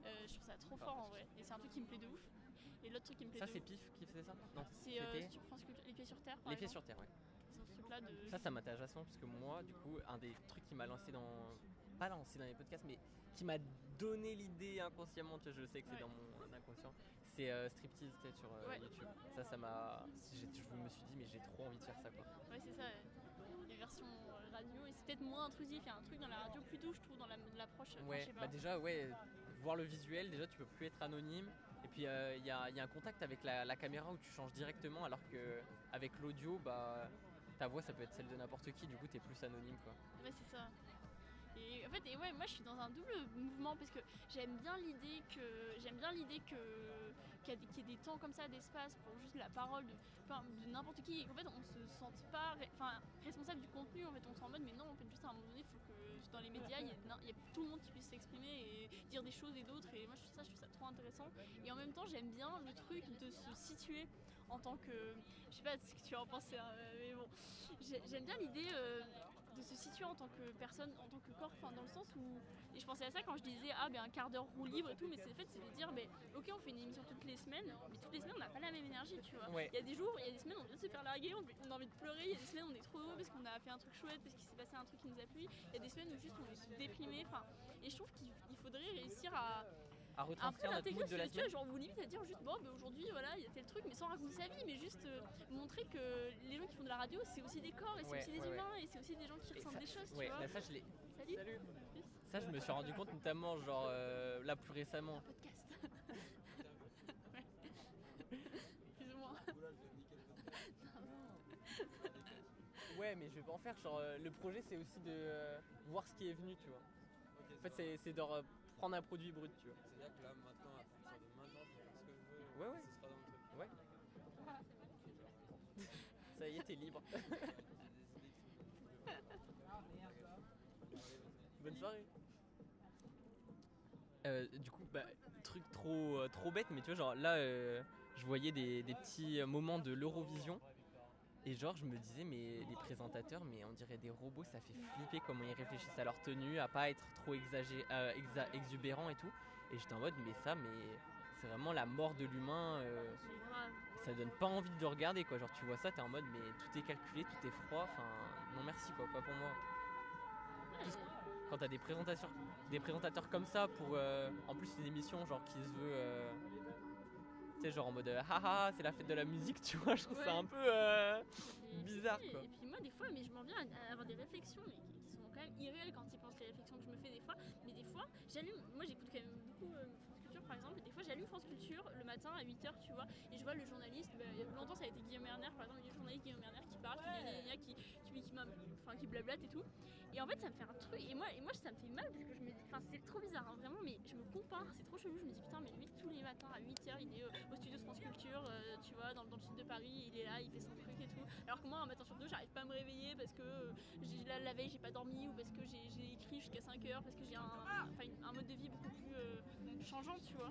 Euh, je trouve ça trop fort en vrai, et c'est un truc qui me plaît de ouf. Et l'autre truc qui me plaît ça de c'est ouf, Pif qui faisait ça? Non c'est euh, c'était sur France Culture, Les Pieds sur Terre. par les pieds exemple. sur terre ouais Ils ont ce truc-là de. Ça, ça m'intéresse vachement parce que moi, du coup, un des trucs qui m'a lancé dans. Pas lancé dans les podcasts, mais qui m'a donné l'idée inconsciemment, tu vois, je sais que c'est Ouais. dans mon inconscient, c'est euh, Striptease, tu sais, sur euh, Ouais. YouTube. Ça, ça m'a. j'ai- Je me suis dit, mais j'ai trop envie de faire ça, quoi. Ouais, c'est ça. Les versions euh, radio, et c'est peut-être moins intrusif. Il y a un truc dans la radio plus doux, je trouve, dans la- l'approche. enfin, je Ouais, sais pas. bah déjà, ouais, voir le visuel, déjà, tu peux plus être anonyme. Et puis, euh, il y, a, il y a un contact avec la, la caméra où tu changes directement, alors que avec l'audio, bah. Ta voix, ça peut être celle de n'importe qui, du coup, t'es plus anonyme, quoi. Ouais, c'est ça. Et en fait, et ouais, moi je suis dans un double mouvement parce que j'aime bien l'idée que j'aime bien l'idée que qu'il y, ait des temps comme ça d'espace pour juste la parole de, n'importe qui. Qu'en fait on se sente pas responsable du contenu en fait. On s'en mode mais non en fait juste à un moment donné il faut que dans les médias il y, ait tout le monde qui puisse s'exprimer et dire des choses et d'autres. Et moi je trouve ça je trouve ça trop intéressant. Et en même temps j'aime bien le truc de se situer en tant que je sais pas ce que tu en penses hein, mais bon. J'ai- j'aime bien l'idée euh, de se situer en tant que personne, en tant que corps, enfin dans le sens où. Et je pensais à ça quand je disais ah ben un quart d'heure roue libre et tout, mais c'est le fait c'est de dire ben ok on fait une émission toutes les semaines, mais toutes les semaines on n'a pas la même énergie, tu vois. Ouais. Il y a des jours, il y a des semaines on vient de se faire larguer, on, a envie de pleurer, il y a des semaines on est trop heureux parce qu'on a fait un truc chouette, parce qu'il s'est passé un truc qui nous appuie, il y a des semaines où juste on est déprimé, enfin. Et je trouve qu'il il faudrait réussir à, À un peu retranscrire notre l'intégrer mood de la tu vois, semaine. genre vous limite à dire juste bon ben aujourd'hui voilà il y a tel truc mais sans raconter sa vie mais juste euh, montrer que les gens qui font de la radio c'est aussi des corps et c'est Ouais, aussi des ouais, ouais. humains et c'est aussi des gens qui Et ressentent ça- des choses ouais, tu vois bah ça, je l'ai. salut Ça, je me suis rendu compte notamment, genre euh, là plus récemment. podcast Ouais. plus ou moins Ouais, mais je vais pas en faire. Genre, euh, le projet, c'est aussi de euh, voir ce qui est venu, tu vois. En fait, c'est c'est de re- prendre un produit brut, tu vois. C'est-à-dire que là, maintenant, à partir de maintenant, je faire ce que je veux. Ouais, ouais. Ce sera dans le truc. Ouais. Ça y est, t'es libre. Bonne soirée. Euh, du coup, bah, truc trop, euh, trop bête, mais tu vois, genre là, euh, je voyais des, des petits moments de l'Eurovision. Et genre, je me disais, mais les présentateurs, mais on dirait des robots, ça fait flipper comment ils réfléchissent à leur tenue, à pas être trop exagé, euh, exubérant et tout. Et j'étais en mode, mais ça, mais c'est vraiment la mort de l'humain. euh, ça donne pas envie de regarder, quoi. Genre, tu vois ça, t'es en mode, mais tout est calculé, tout est froid. Enfin, non merci, quoi, pas pour moi. Quand t'as des présentations, des présentateurs comme ça pour, euh, en plus une émission genre qui se veut, euh, tu sais genre en mode euh, haha c'est la fête de la musique, tu vois, je trouve ça un peu euh, bizarre quoi. Et puis moi des fois, mais je m'en viens à, avoir des réflexions mais qui, sont quand même irréelles quand ils pensent les réflexions que je me fais des fois. Mais des fois, j'allume, moi j'écoute quand même beaucoup euh, par exemple, des fois j'allume France Culture le matin à 8h, tu vois, et je vois le journaliste, bah, il y a longtemps ça a été Guillaume Erner par exemple, il y a le journaliste Guillaume Erner qui parle, gna, qui, qui, qui, enfin, qui blablate et tout. Et en fait ça me fait un truc, et moi, et moi ça me fait mal parce que je me dis, enfin c'est trop bizarre hein, vraiment, mais je me compare, c'est trop chelou, je me dis putain mais lui tous les matins à 8h il est euh, au studio de France Culture, euh, tu vois, dans, dans le sud de Paris, il est là, il fait son truc et tout. Alors que moi un matin sur deux j'arrive pas à me réveiller parce que euh, la, la veille j'ai pas dormi ou parce que j'ai écrit jusqu'à 5 heures, parce que j'ai un, une- un mode de vie beaucoup plus euh, changeant, tu vois.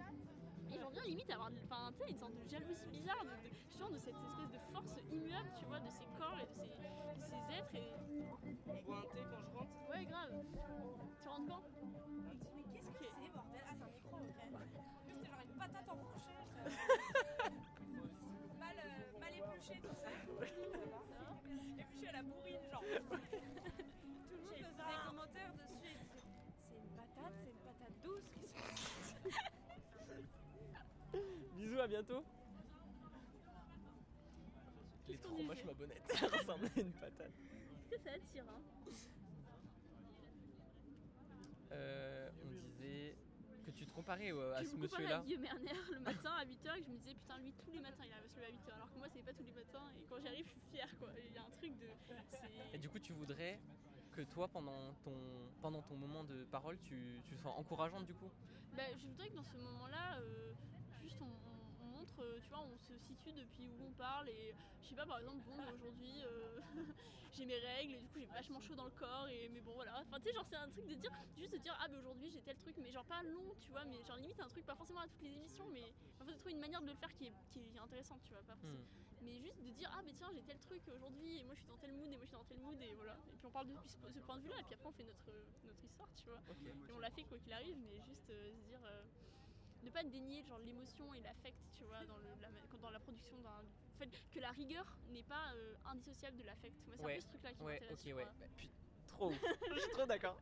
Et j'en viens limite à avoir de- enfin, une sorte de jalousie bizarre de, de, de cette espèce de force immuable, tu vois, de ces corps et de ces, de ces êtres. Et... On boit un thé quand je rentre. Ouais, grave. Tu rentres quand? Bientôt. Elle est trop moche ma bonnette. Elle ressemble à une patate. Est-ce que ça attire hein Euh, on disait que tu te comparais euh, à Je ce me comparais monsieur-là. à Guillaume Erner le matin à 8h et je me disais putain lui tous les matins il arrive à se lever à 8h alors que moi c'est pas tous les matins et quand j'y arrive je suis fière quoi. Il y a un truc de. c'est- Et du coup, tu voudrais que toi, pendant ton, pendant ton moment de parole, tu, tu sois encourageante du coup? Bah, je voudrais que dans ce moment-là, euh, euh, tu vois, on se situe depuis où on parle et je sais pas, par exemple, bon, bah, aujourd'hui euh, j'ai mes règles et du coup j'ai vachement chaud dans le corps et mais bon voilà. Enfin, tu sais, genre c'est un truc de dire, juste de dire, ah, bah aujourd'hui j'ai tel truc, mais genre pas long, tu vois, mais genre limite un truc pas forcément à toutes les émissions, mais en fait de trouver une manière de le faire qui est, qui est intéressante, tu vois, pas forcément- Hmm. mais juste de dire, ah, mais tiens, j'ai tel truc aujourd'hui et moi je suis dans tel mood et moi je suis dans tel mood et voilà. Et puis on parle depuis ce, ce point de vue-là et puis après on fait notre, notre histoire, tu vois. Et on l'a fait quoi qu'il arrive, mais juste euh, se dire. euh, ne pas dénier genre l'émotion et l'affect, tu vois, dans, le- la, dans la production d'un. En fait, que la rigueur n'est pas euh, indissociable de l'affect. Moi, c'est Ouais, un peu ce truc-là qui Ouais, m'intéresse. ok, ouais. Bah, puis, trop ouf. Je suis trop d'accord.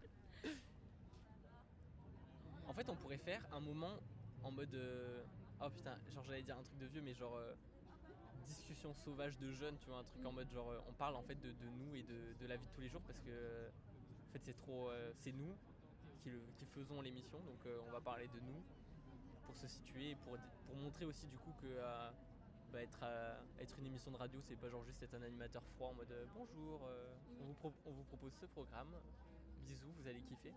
En fait, on pourrait faire un moment en mode. euh, Oh putain, genre j'allais dire un truc de vieux, mais genre. euh, discussion sauvage de jeunes, tu vois, un truc en Mm. mode genre. on parle en fait de, de nous et de, de la vie de tous les jours parce que. en fait, c'est trop. euh, c'est nous qui, le- qui faisons l'émission, donc euh, on va parler de nous pour se situer et pour, pour montrer aussi du coup que. euh, bah, être, à- être une émission de radio, c'est pas genre juste être un animateur froid en mode euh, bonjour, euh, on, vous pro- on vous propose ce programme, bisous, vous allez kiffer.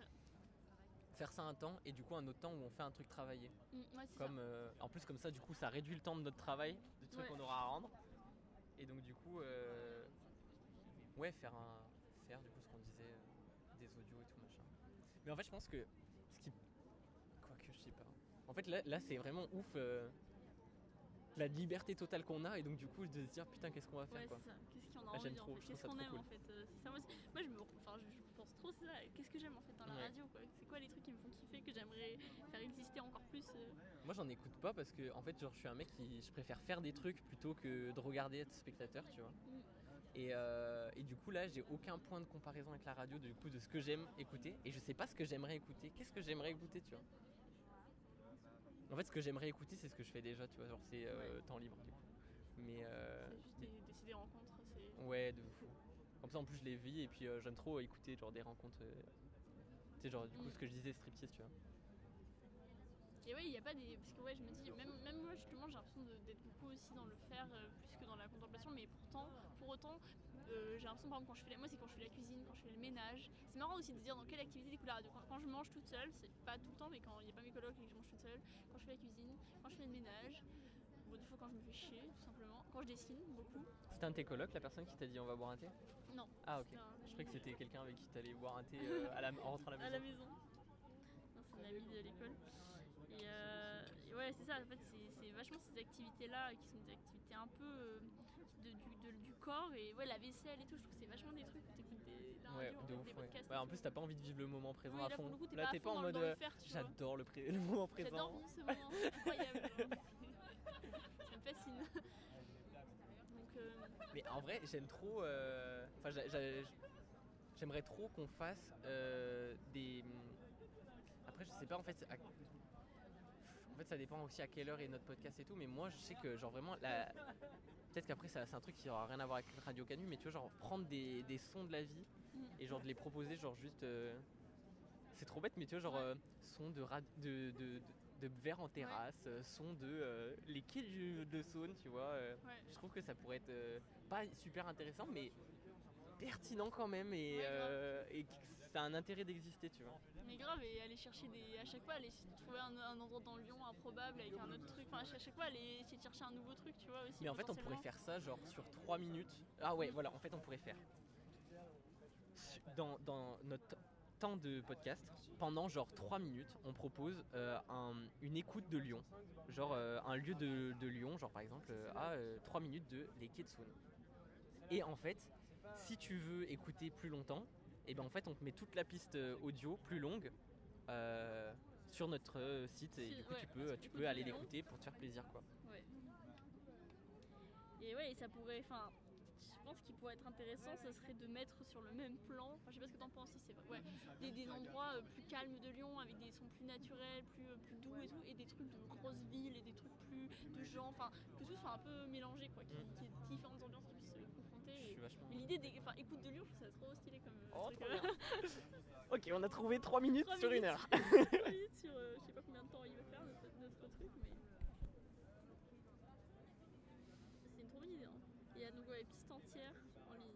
Faire ça un temps et du coup un autre temps où on fait un truc travaillé. Mm, ouais, Comme, euh, en plus comme ça du coup ça réduit le temps de notre travail, du truc Ouais. qu'on aura à rendre. Et donc du coup euh, ouais faire un faire du coup ce qu'on disait euh, des audios et tout machin. Mais en fait je pense que ce qui quoique je sais pas. En fait là, là c'est vraiment ouf euh, la liberté totale qu'on a et donc du coup de se dire putain qu'est-ce qu'on va faire Ouais, quoi. Qu'est-ce qu'on a Ah, j'aime envie trop, en fait Qu'est-ce qu'on aime cool. en fait euh, ça, moi, je, me, enfin, je, je pense trop, c'est ça. Qu'est-ce que j'aime en fait dans la Ouais. radio quoi? C'est quoi les trucs qui me font kiffer, que j'aimerais faire exister encore plus euh, Moi j'en écoute pas parce que en fait genre je suis un mec qui je préfère faire des trucs plutôt que de regarder être spectateur tu vois. Mm. Et, euh, et du coup là j'ai aucun point de comparaison avec la radio du coup de ce que j'aime écouter et je sais pas ce que j'aimerais écouter. Qu'est-ce que j'aimerais écouter tu vois? En fait ce que j'aimerais écouter c'est ce que je fais déjà tu vois genre c'est euh, temps libre du coup. Mais euh, C'est juste des, des, des rencontres. c'est- ouais de fou. Comme ça en plus je les vis et puis euh, j'aime trop écouter genre des rencontres. tu sais genre du coup Mm. ce que je disais striptease tu vois. Et ouais, il n'y a pas des. Parce que ouais, je me dis, même, même moi justement, j'ai l'impression d'être beaucoup aussi dans le faire euh, plus que dans la contemplation, mais pourtant, pour autant, euh, j'ai l'impression, par exemple, quand je fais la. Moi, c'est quand je fais la cuisine, quand je fais le ménage. C'est marrant aussi de dire dans quelle activité découle la radio. Quand, quand je mange toute seule, c'est pas tout le temps, mais quand il n'y a pas mes colocs et que je mange toute seule, quand je fais la cuisine, quand je fais le ménage, bon, des fois quand je me fais chier, tout simplement, quand je dessine beaucoup. C'était un de tes colocs la personne qui t'a dit on va boire un thé? Non. Ah ok. un Je croyais que c'était quelqu'un avec qui t'allais boire un thé euh, à la, en rentrant à la à maison. la maison. Non, c'est un ami de l'école. Et, euh, ouais, c'est ça, en fait, c'est- vachement ces activités-là qui sont des activités un peu euh, de- du, de- du corps. Et ouais, la vaisselle et tout, je trouve que c'est vachement des trucs t'écoutes des, Ouais, radio, de ouf, des podcasts. Ouais, et en plus, t'as pas envie de vivre le moment présent Oui, à fond. coup, Là, t'es pas en mode euh, j'adore le, pré- le moment présent. J'adore vivre ce moment, c'est incroyable. ça me fascine. Donc, Mais en vrai, j'aime trop. Enfin, j'a- j'a- j'aimerais trop qu'on fasse des. Après, je sais pas en fait. Fait, ça dépend aussi à quelle heure est notre podcast et tout. Mais moi, je sais que, genre, vraiment, la... peut-être qu'après, c'est un truc qui aura rien à voir avec Radio Canu. Mais tu vois, genre, prendre des, des sons de la vie et genre de les proposer, genre, juste. euh, C'est trop bête, mais tu vois, genre, Ouais. euh, son de, rad- de, de, de, de verre en terrasse, euh, son de euh, les quais du- de Saône, tu vois. euh, ouais. je trouve que ça pourrait être pas super intéressant, mais pertinent quand même et, Ouais, et ça a un intérêt d'exister, tu vois. Mais grave, et aller chercher des. À chaque fois, aller trouver un, un endroit dans Lyon improbable avec un autre truc. Enfin, à chaque fois, aller essayer de chercher un nouveau truc, tu vois aussi. Mais en fait, on pourrait faire ça genre sur 3 minutes. Ah ouais, voilà, en fait, on pourrait faire dans, dans notre temps de podcast, pendant genre 3 minutes, on propose euh, un- une écoute de Lyon. Genre euh, un lieu de, de Lyon, genre par exemple euh, à 3 minutes de Les Quais de Saône. Et en fait, si tu veux écouter plus longtemps, et ben en fait on te met toute la piste euh, audio plus longue euh, sur notre euh, site et Si- du coup ouais, tu peux, tu peux aller l'écouter pour te faire plaisir quoi. Ouais. Et ouais, et ça pourrait. Enfin, je pense qu'il pourrait être intéressant, ça serait de mettre sur le même plan. Enfin, je sais pas ce que t'en penses, si c'est vrai. Ouais, des, des endroits euh, plus calmes de Lyon, avec des sons plus naturels, plus, euh, plus doux et tout, et des trucs de grosses villes et des trucs plus de gens. Enfin, que tout soit un peu mélangé, quoi. Qu'il y qu'il y ait différentes ambiances qui puissent se confronter. Je et- suis vachement. Mais l'idée des. Enfin, écoute de Lyon, je trouve ça trop stylé comme. euh, Oh, truc, trop euh. bien. ok, on a trouvé 3 minutes Trois sur une minutes. heure. Trois minutes sur euh, je sais pas combien de temps il va faire notre, notre truc, mais. C'est une trop bonne idée. Hein. Il y a donc ouais, piste entière en ligne.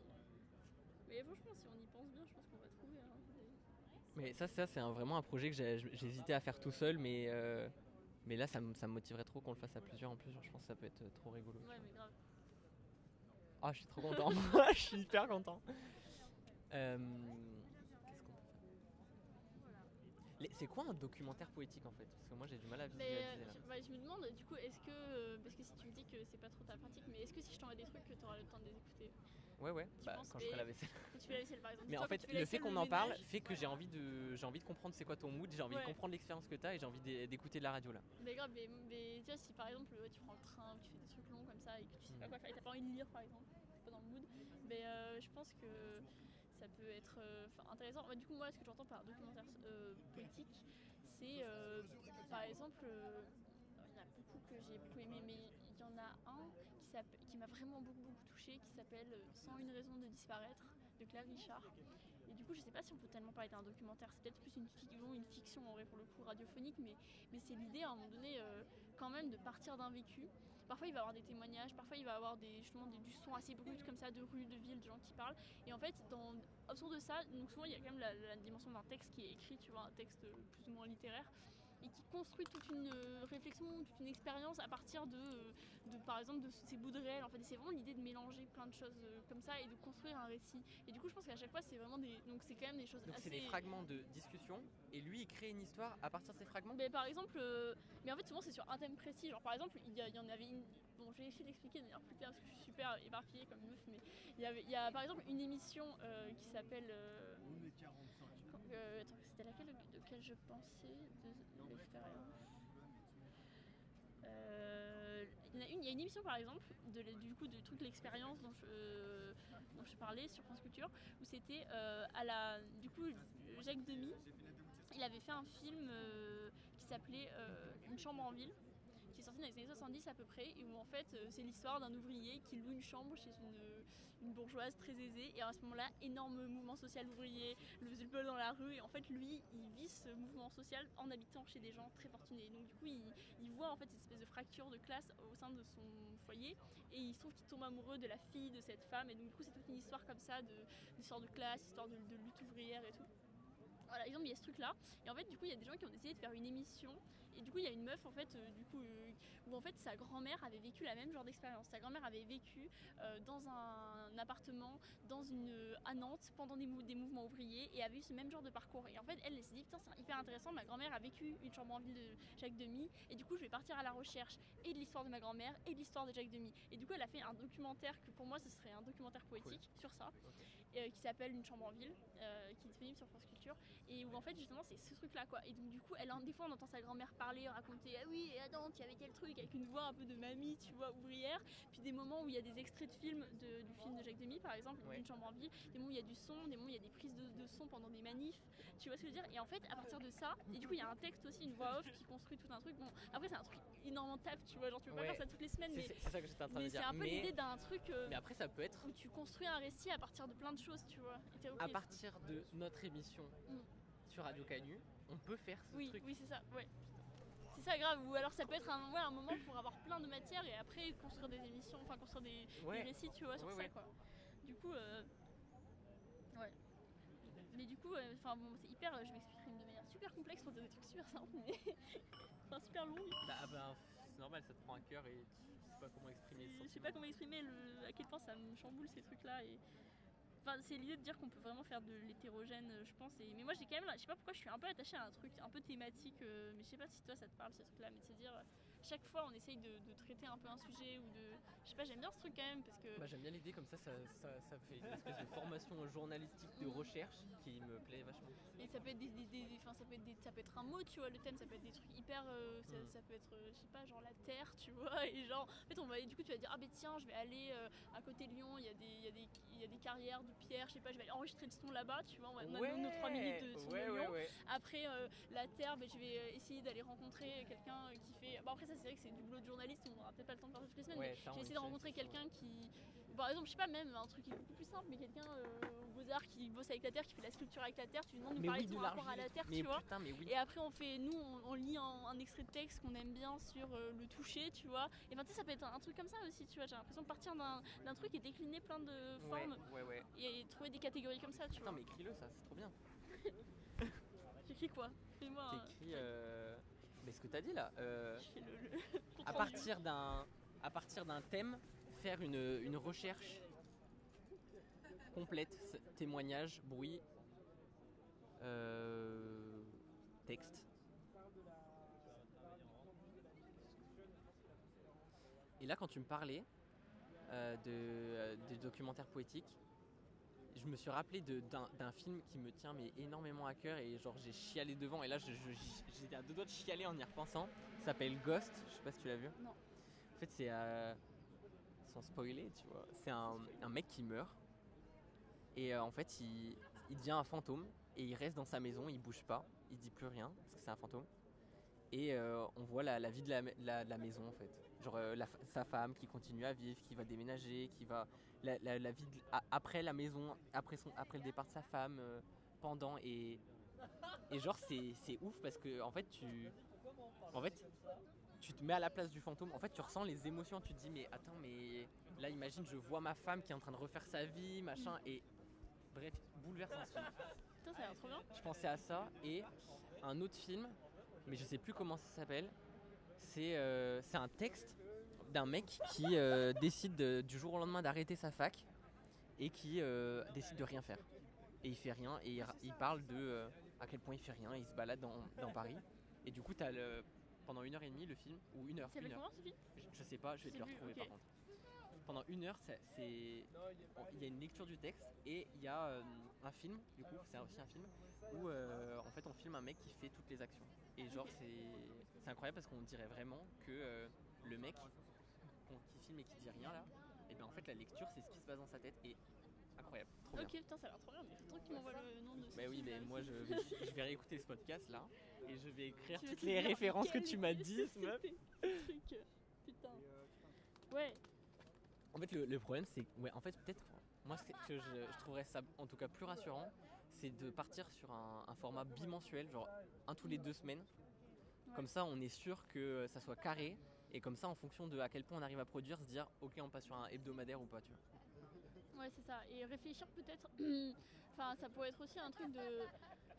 Mais franchement, si on y pense bien, je pense qu'on va trouver. hein, des- Mais ça, ça c'est vraiment un projet que j'hésitais à faire tout seul, mais, euh, mais là, ça, me- ça me motiverait trop qu'on le fasse à plusieurs en plus. genre, je pense que ça peut être euh, trop rigolo. Ouais, mais grave. Ah, je suis trop content. je suis hyper content. Euh, Qu'est-ce qu'on peut faire Les- C'est quoi un documentaire poétique en fait? Parce que moi j'ai du mal à Mais visualiser euh, là. je, bah, je me demande, du coup, est-ce que. euh, parce que si tu me dis que c'est pas trop ta pratique, mais est-ce que si je t'envoie des trucs, que tu auras le temps de les écouter? Ouais, ouais, tu bah, quand je ferai la vaisselle. Tu fais la vaisselle par exemple Mais en fait, tu le fait qu'on en parle fait que j'ai envie, de, j'ai envie de comprendre c'est quoi ton mood, j'ai envie de comprendre l'expérience que t'as et j'ai envie d'é- d'écouter de la radio là. Mais grave, mais, mais tu vois, si par exemple tu prends le train, tu fais des trucs longs comme ça et que tu sais pas Mhm. quoi faire et t'as pas envie de lire par exemple, t'es pas dans le mood, mais euh, je pense que ça peut être euh, intéressant. Bah, du coup, moi, ce que j'entends par documentaire euh, poétique, c'est euh, par exemple, il y en a beaucoup que j'ai beaucoup aimé, mais y en a un qui, m'a vraiment beaucoup, beaucoup touché qui s'appelle euh, Sans une raison de disparaître de Claire Richard. Et du coup, je sais pas si on peut tellement parler d'un documentaire, c'est peut-être plus une fiction, une fiction en vrai pour le coup radiophonique, mais, c'est l'idée à un moment donné euh, quand même de partir d'un vécu. Parfois il va y avoir des témoignages, parfois il va y avoir des, justement du son assez brut comme ça de rue, de ville, de gens qui parlent. Et en fait, dans, autour de ça, donc souvent il y a quand même la, la dimension d'un texte qui est écrit, tu vois, un texte plus ou moins littéraire et qui construit toute une euh, réflexion, toute une expérience à partir de, euh, de, par exemple, de ces bouts de réel. En fait, c'est vraiment l'idée de mélanger plein de choses euh, comme ça et de construire un récit. Et du coup, je pense qu'à chaque fois, c'est vraiment des, donc c'est quand même des choses Donc assez. c'est des fragments de discussion et lui il crée une histoire à partir de ces fragments? Mais par exemple, euh, mais en fait souvent c'est sur un thème précis. Genre par exemple, il y, a- il y en avait une. Bon, je vais essayer d'expliquer de manière plus claire parce que je suis super éparpillée comme meuf, mais il y, avait, il y a par exemple une émission euh, qui s'appelle. euh, euh, c'était laquelle de, de je pensais de, de l'expérience Euh, Il y a une, y a une émission par exemple de, du coup du truc de l'expérience dont je, dont je parlais sur France Culture où c'était euh, à la du coup Jacques Demy il avait fait un film euh, qui s'appelait euh, Une chambre en ville, sorti dans les années 70 à peu près, où en fait euh, c'est l'histoire d'un ouvrier qui loue une chambre chez une, bourgeoise très aisée, et à ce moment-là, énorme mouvement social ouvrier, le le dans la rue, et en fait lui, il vit ce mouvement social en habitant chez des gens très fortunés. Donc du coup, il, voit en fait cette espèce de fracture de classe au sein de son foyer, et il se trouve qu'il tombe amoureux de la fille de cette femme, et donc du coup c'est toute une histoire comme ça, de, d'histoire de classe, histoire de, lutte ouvrière et tout. Voilà, exemple, il y a ce truc-là. Et en fait, du coup, il y a des gens qui ont décidé de faire une émission. Et du coup, il y a une meuf, en fait, euh, du coup, euh, où en fait, sa grand-mère avait vécu la même genre d'expérience. Sa grand-mère avait vécu euh, dans un appartement, dans une, euh, à Nantes, pendant des, mou- des mouvements ouvriers, et avait eu ce même genre de parcours. Et en fait, elle, elle s'est dit, putain, c'est hyper intéressant. Ma grand-mère a vécu une chambre en ville de Jacques Demy, et du coup, je vais partir à la recherche et de l'histoire de ma grand-mère et de l'histoire de Jacques Demy. Et du coup, elle a fait un documentaire que pour moi, ce serait un documentaire poétique sur ça euh, qui s'appelle Une chambre en ville, euh, qui est disponible sur France Culture, et où en fait justement c'est ce truc là quoi. Et donc du coup, elle, des fois on entend sa grand-mère parler, raconter ah oui, et attends, il y avait tel truc avec une voix un peu de mamie, tu vois, ouvrière. Puis des moments où il y a des extraits de films de- du film de Jacques Demy par exemple, Ouais. Une chambre en ville, des moments où il y a du son, des moments où il y a des prises de, de son pendant des manifs, tu vois ce que je veux dire? Et en fait, à partir de ça, et du coup il y a un texte aussi, une voix off qui construit tout un truc. Bon, après c'est un truc énormément taf, tu vois, genre tu peux pas Ouais. faire ça toutes les semaines, mais, c'est- ça que j'étais en train de c'est un peu l'idée d'un truc. euh, mais après ça peut être où tu construis un récit à partir de plein de choses, tu vois. Et à partir de notre émission Mm. sur Radio Canu, on peut faire ce Oui, truc. oui, c'est ça, ouais. C'est ça grave, ou alors ça peut être un, ouais, un moment pour avoir plein de matière et après construire des émissions, enfin construire des, récits, tu vois, sur Ouais, ça quoi. Du coup, euh, ouais. Mais du coup, euh, enfin bon, c'est hyper, je m'expliquerai de manière super complexe pour dire des trucs super simples, mais enfin super long. Bah, ah ben, c'est normal, ça te prend à cœur et tu sais pas comment exprimer ce Je sais pas comment exprimer le, à quel point ça me chamboule ces trucs là et Enfin, c'est l'idée de dire qu'on peut vraiment faire de l'hétérogène, euh, je pense. Et, mais moi, j'ai quand même, je sais pas pourquoi, je suis un peu attachée à un truc un peu thématique, euh, mais je sais pas si toi ça te parle ce truc-là, mais de se dire, chaque fois on essaye de, de traiter un peu un sujet ou de. Je sais pas, j'aime bien ce truc quand même parce que. Bah, J'aime bien l'idée comme ça, ça, ça, ça fait une espèce de formation journalistique de recherche qui me plaît vachement. Et ça peut être des, des- des- des- enfin, ça peut être des- ça peut être un mot, tu vois, le thème, ça peut être des trucs hyper, euh, ça, Mm. ça peut être, euh, je sais pas, genre la terre, tu vois, et genre, en fait, on va, du coup, tu vas dire, ah ben tiens, je vais aller euh, à côté de Lyon, il y a des, il y a des, il y a des carrières de pierre, je sais pas, je vais aller enregistrer le son là-bas, tu vois, on va, on a nos- nos 3 minutes de son de ouais, Lyon. ouais, ouais. Après, euh, la terre, ben, je vais essayer d'aller rencontrer quelqu'un qui fait, bon après ça c'est vrai que c'est du boulot de journaliste, on aura peut-être pas le temps de faire ça toutes les semaines, mais Ouais, j'ai essayé de rencontrer quelqu'un qui, par exemple, je sais pas, même un truc qui est beaucoup plus simple, mais quelqu'un euh, au Beaux-Arts qui bosse avec la terre, qui fait la sculpture avec la terre, tu lui demandes de nous parler oui, de de ton rapport à la terre, Mais tu vois. putain, mais oui. Et après, on fait, nous, on, on lit un, un extrait de texte qu'on aime bien sur euh, le toucher, tu vois. Et ben, tu sais, ça peut être un, un truc comme ça aussi, tu vois. J'ai l'impression de partir d'un truc et décliner plein de formes ouais, ouais. et, trouver des catégories comme ça, tu Putain, vois. mais écris-le, ça, c'est trop bien. J'écris quoi? Fais-moi. un- T'écris. Euh... Mais ce que t'as dit là. euh, à partir d'un à partir d'un thème faire une, une recherche complète témoignage bruit euh, texte et là quand tu me parlais euh, de, des documentaires poétiques je me suis rappelé d'un film qui me tient mais énormément à cœur et genre j'ai chialé devant et là je- je- j'étais à deux doigts de chialer en y repensant. Ça s'appelle Ghost je sais pas si tu l'as vu. Non. en fait c'est euh, sans spoiler tu vois c'est un, un mec qui meurt et euh, en fait il, il devient un fantôme et il reste dans sa maison il bouge pas il dit plus rien parce que c'est un fantôme et euh, on voit la, la vie de la, la- de la maison en fait. Genre euh, sa femme qui continue à vivre qui va déménager qui va la, vie de- a- après la maison après son après le départ de sa femme euh, pendant et et genre c'est c'est ouf parce que en fait tu en fait tu te mets à la place du fantôme. En fait tu ressens les émotions tu te dis mais attends mais là imagine je vois ma femme qui est en train de refaire sa vie machin et bref bouleversant ce film. Putain, ça a l'air trop bien. je pensais à ça et un autre film, mais je sais plus comment ça s'appelle. C'est euh, un texte d'un mec qui euh, décide de- du jour au lendemain d'arrêter sa fac et qui euh, décide de rien faire. Et il fait rien et il, il parle de à quel point il fait rien, il se balade dans, dans Paris. Et du coup, tu as le, pendant une heure et demie le film, ou une heure, Ça une heure. comment ce film? Je, je sais pas, je vais te le retrouver par contre. Pendant une heure, c'est- bon, il y a une lecture du texte et il y a euh, un film, du coup, c'est aussi un film où euh, en fait on filme un mec qui fait toutes les actions. Et genre c'est c'est incroyable parce qu'on dirait vraiment que euh, le mec qui filme et qui dit rien là, et bien en fait la lecture c'est ce qui se passe dans sa tête et incroyable, trop Ok, bien. putain, ça a l'air trop bien, mais faut que tu m'envoies le nom de ce Bah oui, mais moi je vais, je vais réécouter ce podcast là et je vais écrire Tu toutes te les références que tu m'as dit, ce Putain. Ouais, En fait, le, le problème, c'est ouais, en fait, peut-être, moi, ce que je, je trouverais ça, en tout cas, plus rassurant, c'est de partir sur un, un format bimensuel, genre un tous les deux semaines. Comme ça, on est sûr que ça soit carré. Et comme ça, en fonction de à quel point on arrive à produire, se dire, ok, on passe sur un hebdomadaire ou pas, tu vois. ouais, c'est ça. Et réfléchir peut-être. Enfin, ça pourrait être aussi un truc de.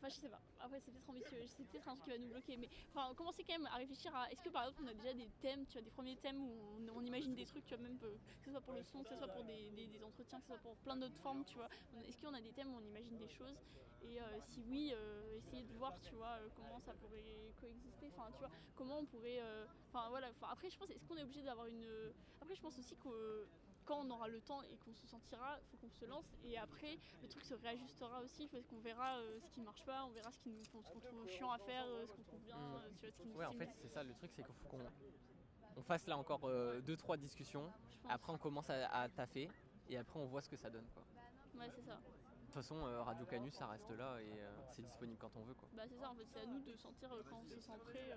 Enfin, je sais pas. Après, c'est peut-être ambitieux. C'est peut-être un truc qui va nous bloquer. Mais enfin, commencer quand même à réfléchir à. Est-ce que par exemple, on a déjà des thèmes, tu vois, des premiers thèmes où on, on imagine des trucs, tu vois, même euh, que ce soit pour le son, que ce soit pour des, des- des entretiens, que ce soit pour plein d'autres formes, tu vois. Est-ce qu'on a des thèmes où on imagine des choses? Et euh, si oui, euh, essayer de voir, tu vois, euh, comment ça pourrait coexister. Enfin, tu vois, comment on pourrait. euh, Enfin, voilà. Enfin, après, je pense, est-ce qu'on est obligé d'avoir une. Après, je pense aussi que quand on aura le temps et qu'on se sentira, il faut qu'on se lance. Et après, le truc se réajustera aussi parce qu'on verra euh, ce qui marche pas, on verra ce qui nous, ce qu'on trouve chiant à faire, euh, ce qu'on trouve bien, Mm. euh, tu vois, ce qui nous Ouais, en fait, c'est ça le truc, c'est qu'il faut qu'on on fasse là encore 2-3 discussions. Après, on commence à, à taffer. Et après, on voit ce que ça donne, quoi. Ouais, c'est ça. De toute façon, euh, Radio Canus, ça reste là et euh, c'est disponible quand on veut, quoi. Bah, c'est ça, en fait, c'est à nous de sentir euh, quand on se sent prêt.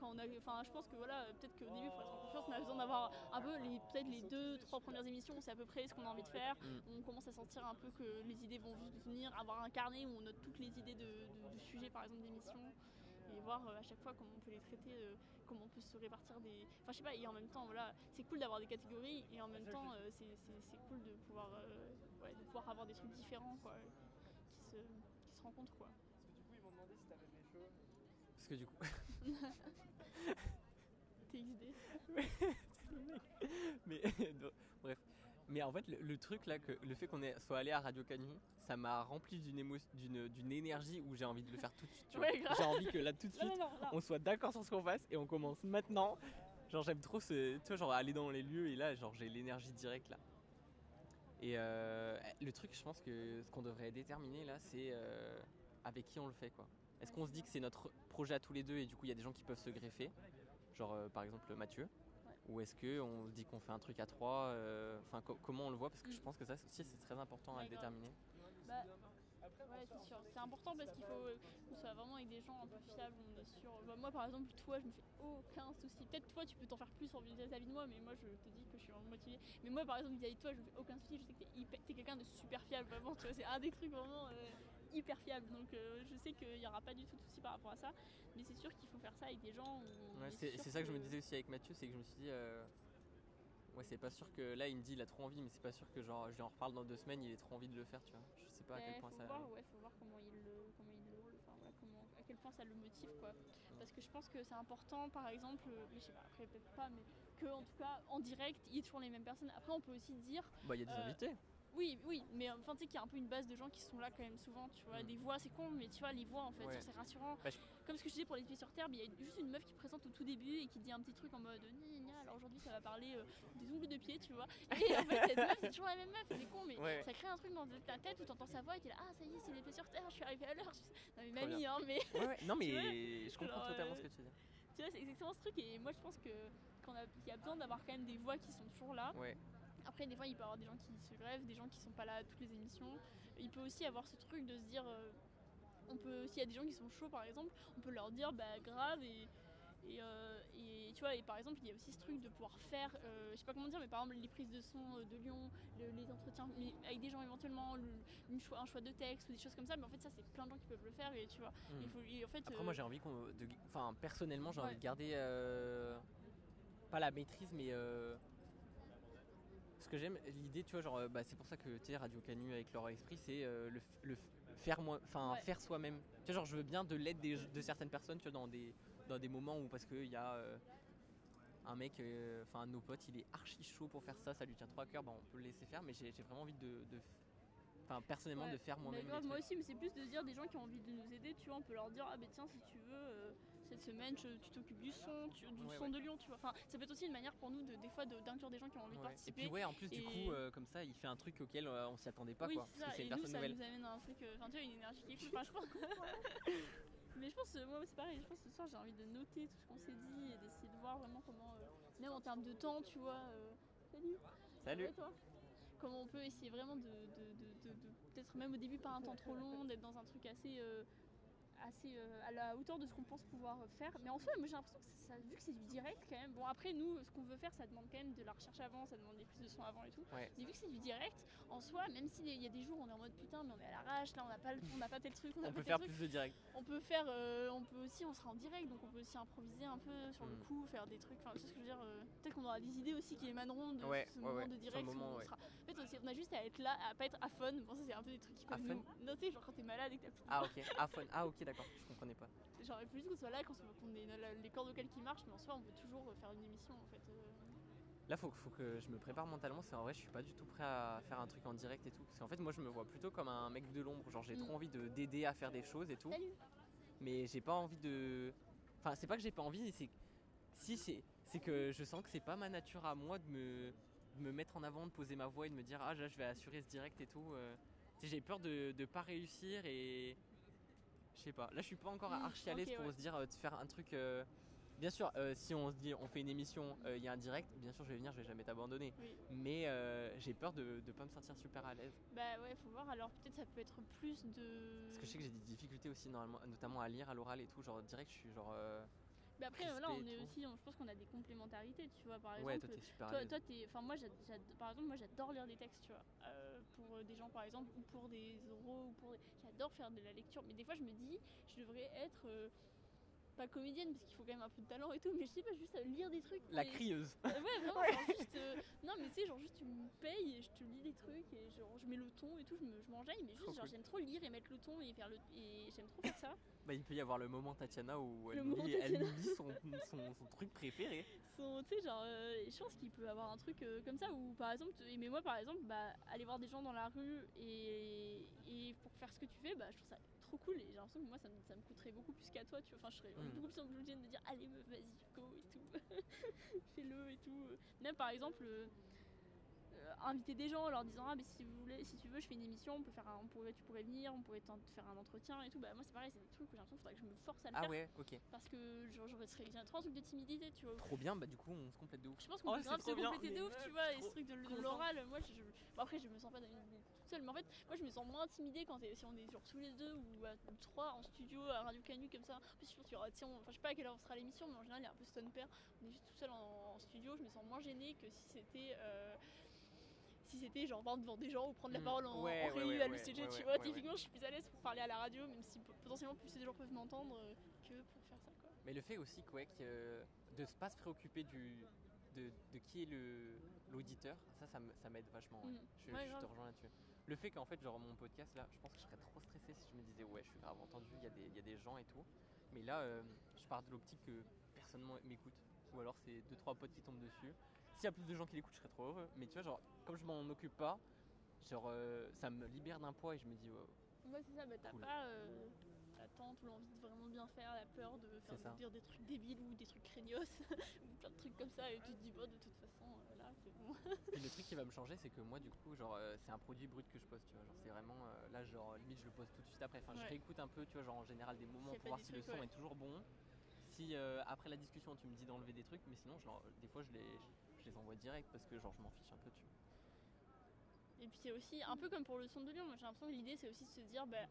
quand on a, enfin, je pense que voilà, peut-être qu'au début, pour être en confiance, on a besoin d'avoir un peu, les, peut-être les deux, trois premières émissions, c'est à peu près ce qu'on a envie de faire. Mm. On commence à sentir un peu que les idées vont venir, avoir un carnet où on note toutes les idées de, de- de sujets, par exemple, d'émissions. Et voir euh, à chaque fois comment on peut les traiter, euh, comment on peut se répartir des. Enfin, je sais pas, et en même temps, voilà, c'est cool d'avoir des catégories, et en même temps, euh, c'est c'est- c'est cool de pouvoir, euh, ouais, de pouvoir avoir des trucs différents, quoi, qui se, qui se rencontrent, quoi. Parce que du coup, ils m'ont demandé si t'avais mes cheveux. Parce que du coup, TXD. mais bref. Mais en fait, le, le truc là, que le fait qu'on soit allé à Radio Canu, ça m'a rempli d'une émo- d'une d'une énergie où j'ai envie de le faire tout de suite. Ouais. J'ai envie que là tout de suite, non, non, là. on soit d'accord sur ce qu'on fasse et on commence maintenant. Genre j'aime trop ce, tu vois, genre aller dans les lieux et là, genre j'ai l'énergie directe là. Et euh, le truc, je pense que ce qu'on devrait déterminer là, c'est euh, avec qui on le fait quoi. Est-ce qu'on se dit que c'est notre projet à tous les deux et du coup il y a des gens qui peuvent se greffer, genre euh, par exemple Mathieu, ou est-ce que on se dit qu'on fait un truc à trois, euh, enfin co- comment on le voit? Parce que je pense que ça aussi c'est très important à déterminer. Bah, c'est important parce qu'il faut qu'on soit vraiment avec des gens un peu fiables. Bah, moi, par exemple, toi, je me fais aucun souci. Peut-être toi, tu peux t'en faire plus en vis-à-vis de moi, mais moi, je te dis que je suis vraiment motivée. Mais moi, par exemple, vis-à-vis de toi, je me fais aucun souci. Je sais que t'es quelqu'un de super fiable, vraiment. C'est un des trucs vraiment euh, hyper fiable. Donc, euh, je sais qu'il n'y aura pas du tout de souci par rapport à ça. Mais c'est sûr qu'il faut faire ça avec des gens. Ouais, c'est ça que je me disais aussi avec Mathieu, c'est que je me suis dit, euh, ouais, c'est pas sûr que là il me dit il a trop envie, mais c'est pas sûr que genre je lui en reparle dans deux semaines, il ait trop envie de le faire, tu vois. Je sais pas à quel point faut ça. Voir, ouais, faut voir comment il le, comment il le, enfin, voilà, comment, à quel point ça le motive quoi. Parce que je pense que c'est important, par exemple, euh, mais je sais pas, après peut-être pas, mais que en tout cas en direct, il y ait toujours les mêmes personnes. Après, on peut aussi dire, Bah, il y a des Euh, invités. Oui, oui, mais enfin tu sais qu'il y a un peu une base de gens qui sont là quand même souvent, tu vois, Mm. des voix, c'est con, mais tu vois les voix en fait, Ouais. c'est rassurant. Bah, je- Comme ce que je disais pour les pieds sur terre, il y a juste une meuf qui présente au tout début et qui dit un petit truc en mode gna, alors aujourd'hui ça va parler euh, des ongles de pied, tu vois. Et en fait cette meuf c'est toujours la même meuf, c'est con, mais Ouais. ça crée un truc dans ta tête où t'entends sa voix et t'es là, ah ça y est, c'est les pieds sur terre, je suis arrivée à l'heure. Non mais Trop mamie, hein, mais Ouais. Non, mais vois, je comprends totalement euh, ce que tu dire. tu vois, c'est exactement ce truc et moi je pense que qu'on a- qu'il y a besoin d'avoir quand même des voix qui sont toujours là. Ouais. Après, des fois, il peut y avoir des gens qui se grèvent, des gens qui sont pas là à toutes les émissions. Il peut aussi avoir ce truc de se dire, euh, on peut, s'il y a des gens qui sont chauds par exemple, on peut leur dire, bah grave et. Et, euh, et tu vois, et par exemple, il y a aussi ce truc de pouvoir faire, euh, je sais pas comment dire, mais par exemple, les prises de son euh, de Lyon, le- les entretiens mais avec des gens éventuellement, le- une choix, un choix de texte ou des choses comme ça, mais en fait, ça, c'est plein de gens qui peuvent le faire, et tu vois. Mm. Il faut, et en fait, Après, euh, moi j'ai envie qu'on. de- Enfin, personnellement, j'ai envie de garder. pas la maîtrise, mais. Ce que j'aime, l'idée, tu vois, genre, euh, bah, c'est pour ça que tu sais, Radio Canu avec leur esprit, c'est euh, le, faire, moi, enfin, Ouais. faire soi-même. Tu vois, genre, je veux bien de l'aide de certaines personnes, tu vois, dans des, dans des moments où, parce qu'il y a euh, un mec, enfin, un de nos potes, il est archi chaud pour faire ça, ça lui tient trop à cœur, bah, on peut le laisser faire, mais j'ai vraiment envie de. Enfin, personnellement, Ouais, de faire moi-même. moi aussi, mais c'est plus de dire des gens qui ont envie de nous aider, tu vois, on peut leur dire, ah ben tiens, si tu veux, euh, cette semaine, je- tu t'occupes du son, tu- du Ouais, son ouais. de Lyon, tu vois. Enfin, ça peut être aussi une manière pour nous, de, des fois, de- d'inclure des gens qui ont envie de Ouais. Et participer. puis ouais, en plus du coup, euh, comme ça, il fait un truc auquel euh, on s'y attendait pas, oui, quoi. c'est Parce ça, que et une nous, personne ça nouvelle. nous amène à un truc, euh, enfin, tu vois, une énergie qui est cool. Je pense... mais je pense, euh, moi, c'est pareil, je pense que ce soir, j'ai envie de noter tout ce qu'on s'est dit et d'essayer de voir vraiment comment, même en termes de temps, tu vois. Salut Salut toi? Comment on peut essayer vraiment de, de- peut-être même au début pas un temps trop long, d'être dans un truc assez, assez euh, à la hauteur de ce qu'on pense pouvoir faire. Mais en soi, moi j'ai l'impression que ça, vu que c'est du direct quand même. Bon après nous, ce qu'on veut faire, ça demande quand même de la recherche avant, ça demande des prises de son avant et tout. Ouais. Mais vu que c'est du direct, en soi, même s'il y a des jours où on est en mode putain, mais on est à l'arrache, là on n'a pas, on n'a pas tel truc, on peut faire truc. plus de direct. On peut faire, euh, on peut aussi, on sera en direct, donc on peut aussi improviser un peu sur le Mm. coup, faire des trucs. Enfin, tu sais ce que je veux dire. euh, Peut-être qu'on aura des idées aussi qui émaneront de Ouais, ce ouais, moment de direct. moment, on sera- En fait, on, a juste à être là, à pas être à fun. Bon, ça c'est un peu des trucs qui peuvent À nous. Non, tu sais, genre quand t'es malade et que t'as plus Ah ok, ah fun, ah ok d'accord, je comprenais pas. Faut juste qu'on soit là, qu'on qu'on ait la- les cordes vocales qui marchent, mais en soi, on peut toujours faire une émission en fait. euh. Là faut, faut que je me prépare mentalement, c'est en vrai je suis pas du tout prêt à faire un truc en direct et tout. Parce qu'en fait moi je me vois plutôt comme un mec de l'ombre, genre j'ai Mm. trop envie de d'aider à faire des choses et tout. Salut Mais j'ai pas envie de. Enfin c'est pas que j'ai pas envie, c'est si c'est c'est que je sens que c'est pas ma nature à moi de me, de me mettre en avant, de poser ma voix et de me dire ah là je vais assurer ce direct et tout. euh. J'ai peur de, de pas réussir et je sais pas. Là je suis pas encore Mm, archi à l'aise pour ouais. se dire euh, de faire un truc. euh, Bien sûr, euh, si on se dit on fait une émission, il y a un direct, bien sûr je vais venir, je vais jamais t'abandonner. Oui. Mais j'ai peur de ne pas me sentir super à l'aise. Bah ouais, faut voir. Alors peut-être ça peut être plus de. Parce que je sais que j'ai des difficultés aussi normalement, notamment à lire à l'oral et tout. Genre direct je suis genre. Mais après, crispé là, on est aussi. on- je pense qu'on a des complémentarités, tu vois. Par ouais, exemple, toi t'es super à Toi, t'es, enfin moi, par exemple, moi, j'adore lire des textes, tu vois, euh, pour euh, des gens, par exemple, ou pour des oraux, ou pour, des- j'adore faire de la lecture. Mais des fois, je me dis, je devrais être, euh, pas comédienne parce qu'il faut quand même un peu de talent et tout, mais je sais pas, juste à lire des trucs. La et- crieuse. Euh, ouais, vraiment, genre juste. euh, non, mais tu sais, genre juste tu me payes et je te lis des trucs et genre je mets le ton et tout, je me- je m'enjaille, mais Trop juste genre cool. j'aime trop lire et mettre le ton et faire le. Et j'aime trop faire ça. Bah, il peut y avoir le moment Tatiana où elle Le nous lit, elle lit son, son, son truc préféré. Son- Tu sais, genre, euh, je pense qu'il peut avoir un truc euh, comme ça où par exemple, mais moi par exemple, bah aller voir des gens dans la rue et, et pour faire ce que tu fais, bah je trouve ça trop cool et j'ai l'impression que moi ça me, ça me coûterait beaucoup plus qu'à toi, tu vois. Enfin, je serais Mm. beaucoup plus obligée de me dire, allez, meuf, vas-y, go et tout. Fais-le et tout. Même par exemple. Euh, inviter des gens en leur disant ah mais si vous voulez si tu veux je fais une émission on peut faire un- on pourrait tu pourrais venir on pourrait faire un entretien et tout. Bah moi c'est pareil c'est des trucs où j'ai l'impression qu'il faudrait que je me force à le Ah faire. ouais, ok. parce que genre j'aurais trop un truc de timidité tu vois. Trop bien, bah du coup on se complète de ouf. je pense qu'on Oh, peut c'est grave se compléter de ouf, tu vois, et ce truc de, l'oral, moi je, je- bon, après je me sens pas dans une- toute seule, mais en fait moi je me sens moins intimidée quand si on est genre tous les deux ou, à- ou trois en studio à Radio Canu comme ça. En plus je pense qu'il y aura, sais, on- enfin je sais pas à quelle heure sera l'émission, mais en général il y a un peu stone pair, on est juste tout seul en, en studio, je me sens moins gênée que si c'était... euh, si c'était genre exemple, devant des gens ou prendre la Mm. parole en, Ouais, en ouais, réu ouais, à l'UCG, ouais, tu vois, typiquement je suis plus à l'aise pour parler à la radio, même si potentiellement plus des gens peuvent m'entendre euh, que pour faire ça quoi. Mais le fait aussi que, ouais, que de ne pas se préoccuper du, de, de qui est le l'auditeur, ça, ça m'aide vachement. ouais. Mm. Je, Ouais, je te rejoins là-dessus. Le fait qu'en fait, genre mon podcast là, je pense que je serais trop stressé si je me disais ouais, je suis grave entendu, il y, a des- il y a des gens et tout. Mais là, euh, je pars de l'optique que personne m'écoute. Ou alors c'est deux trois potes qui tombent dessus. S'il y a plus de gens qui l'écoutent, je serais trop heureux. Mais tu vois, genre, comme je m'en occupe pas, genre, euh, ça me libère d'un poids et je me dis, ouais, Ouais, c'est ça, bah, t'as Cool. pas euh, l'attente ou l'envie de vraiment bien faire, la peur de faire de dire des trucs débiles ou des trucs craignos ou plein de trucs comme ça et tu te dis, bah, de toute façon, euh, là, c'est bon. Le truc qui va me changer, c'est que moi, du coup, genre, euh, c'est un produit brut que je poste, tu vois. Genre, c'est vraiment, là, genre, limite, je le poste tout de suite après. Enfin, je réécoute un peu, tu vois, genre, en général, des moments pour voir si le son ouais. est toujours bon. Si après la discussion, tu me dis d'enlever des trucs, mais sinon, genre, des fois, je les, je les envoie direct parce que, genre, je m'en fiche un peu, tu vois. Et puis c'est aussi un peu comme pour le son de Lyon, j'ai l'impression que l'idée c'est aussi de se dire, bah,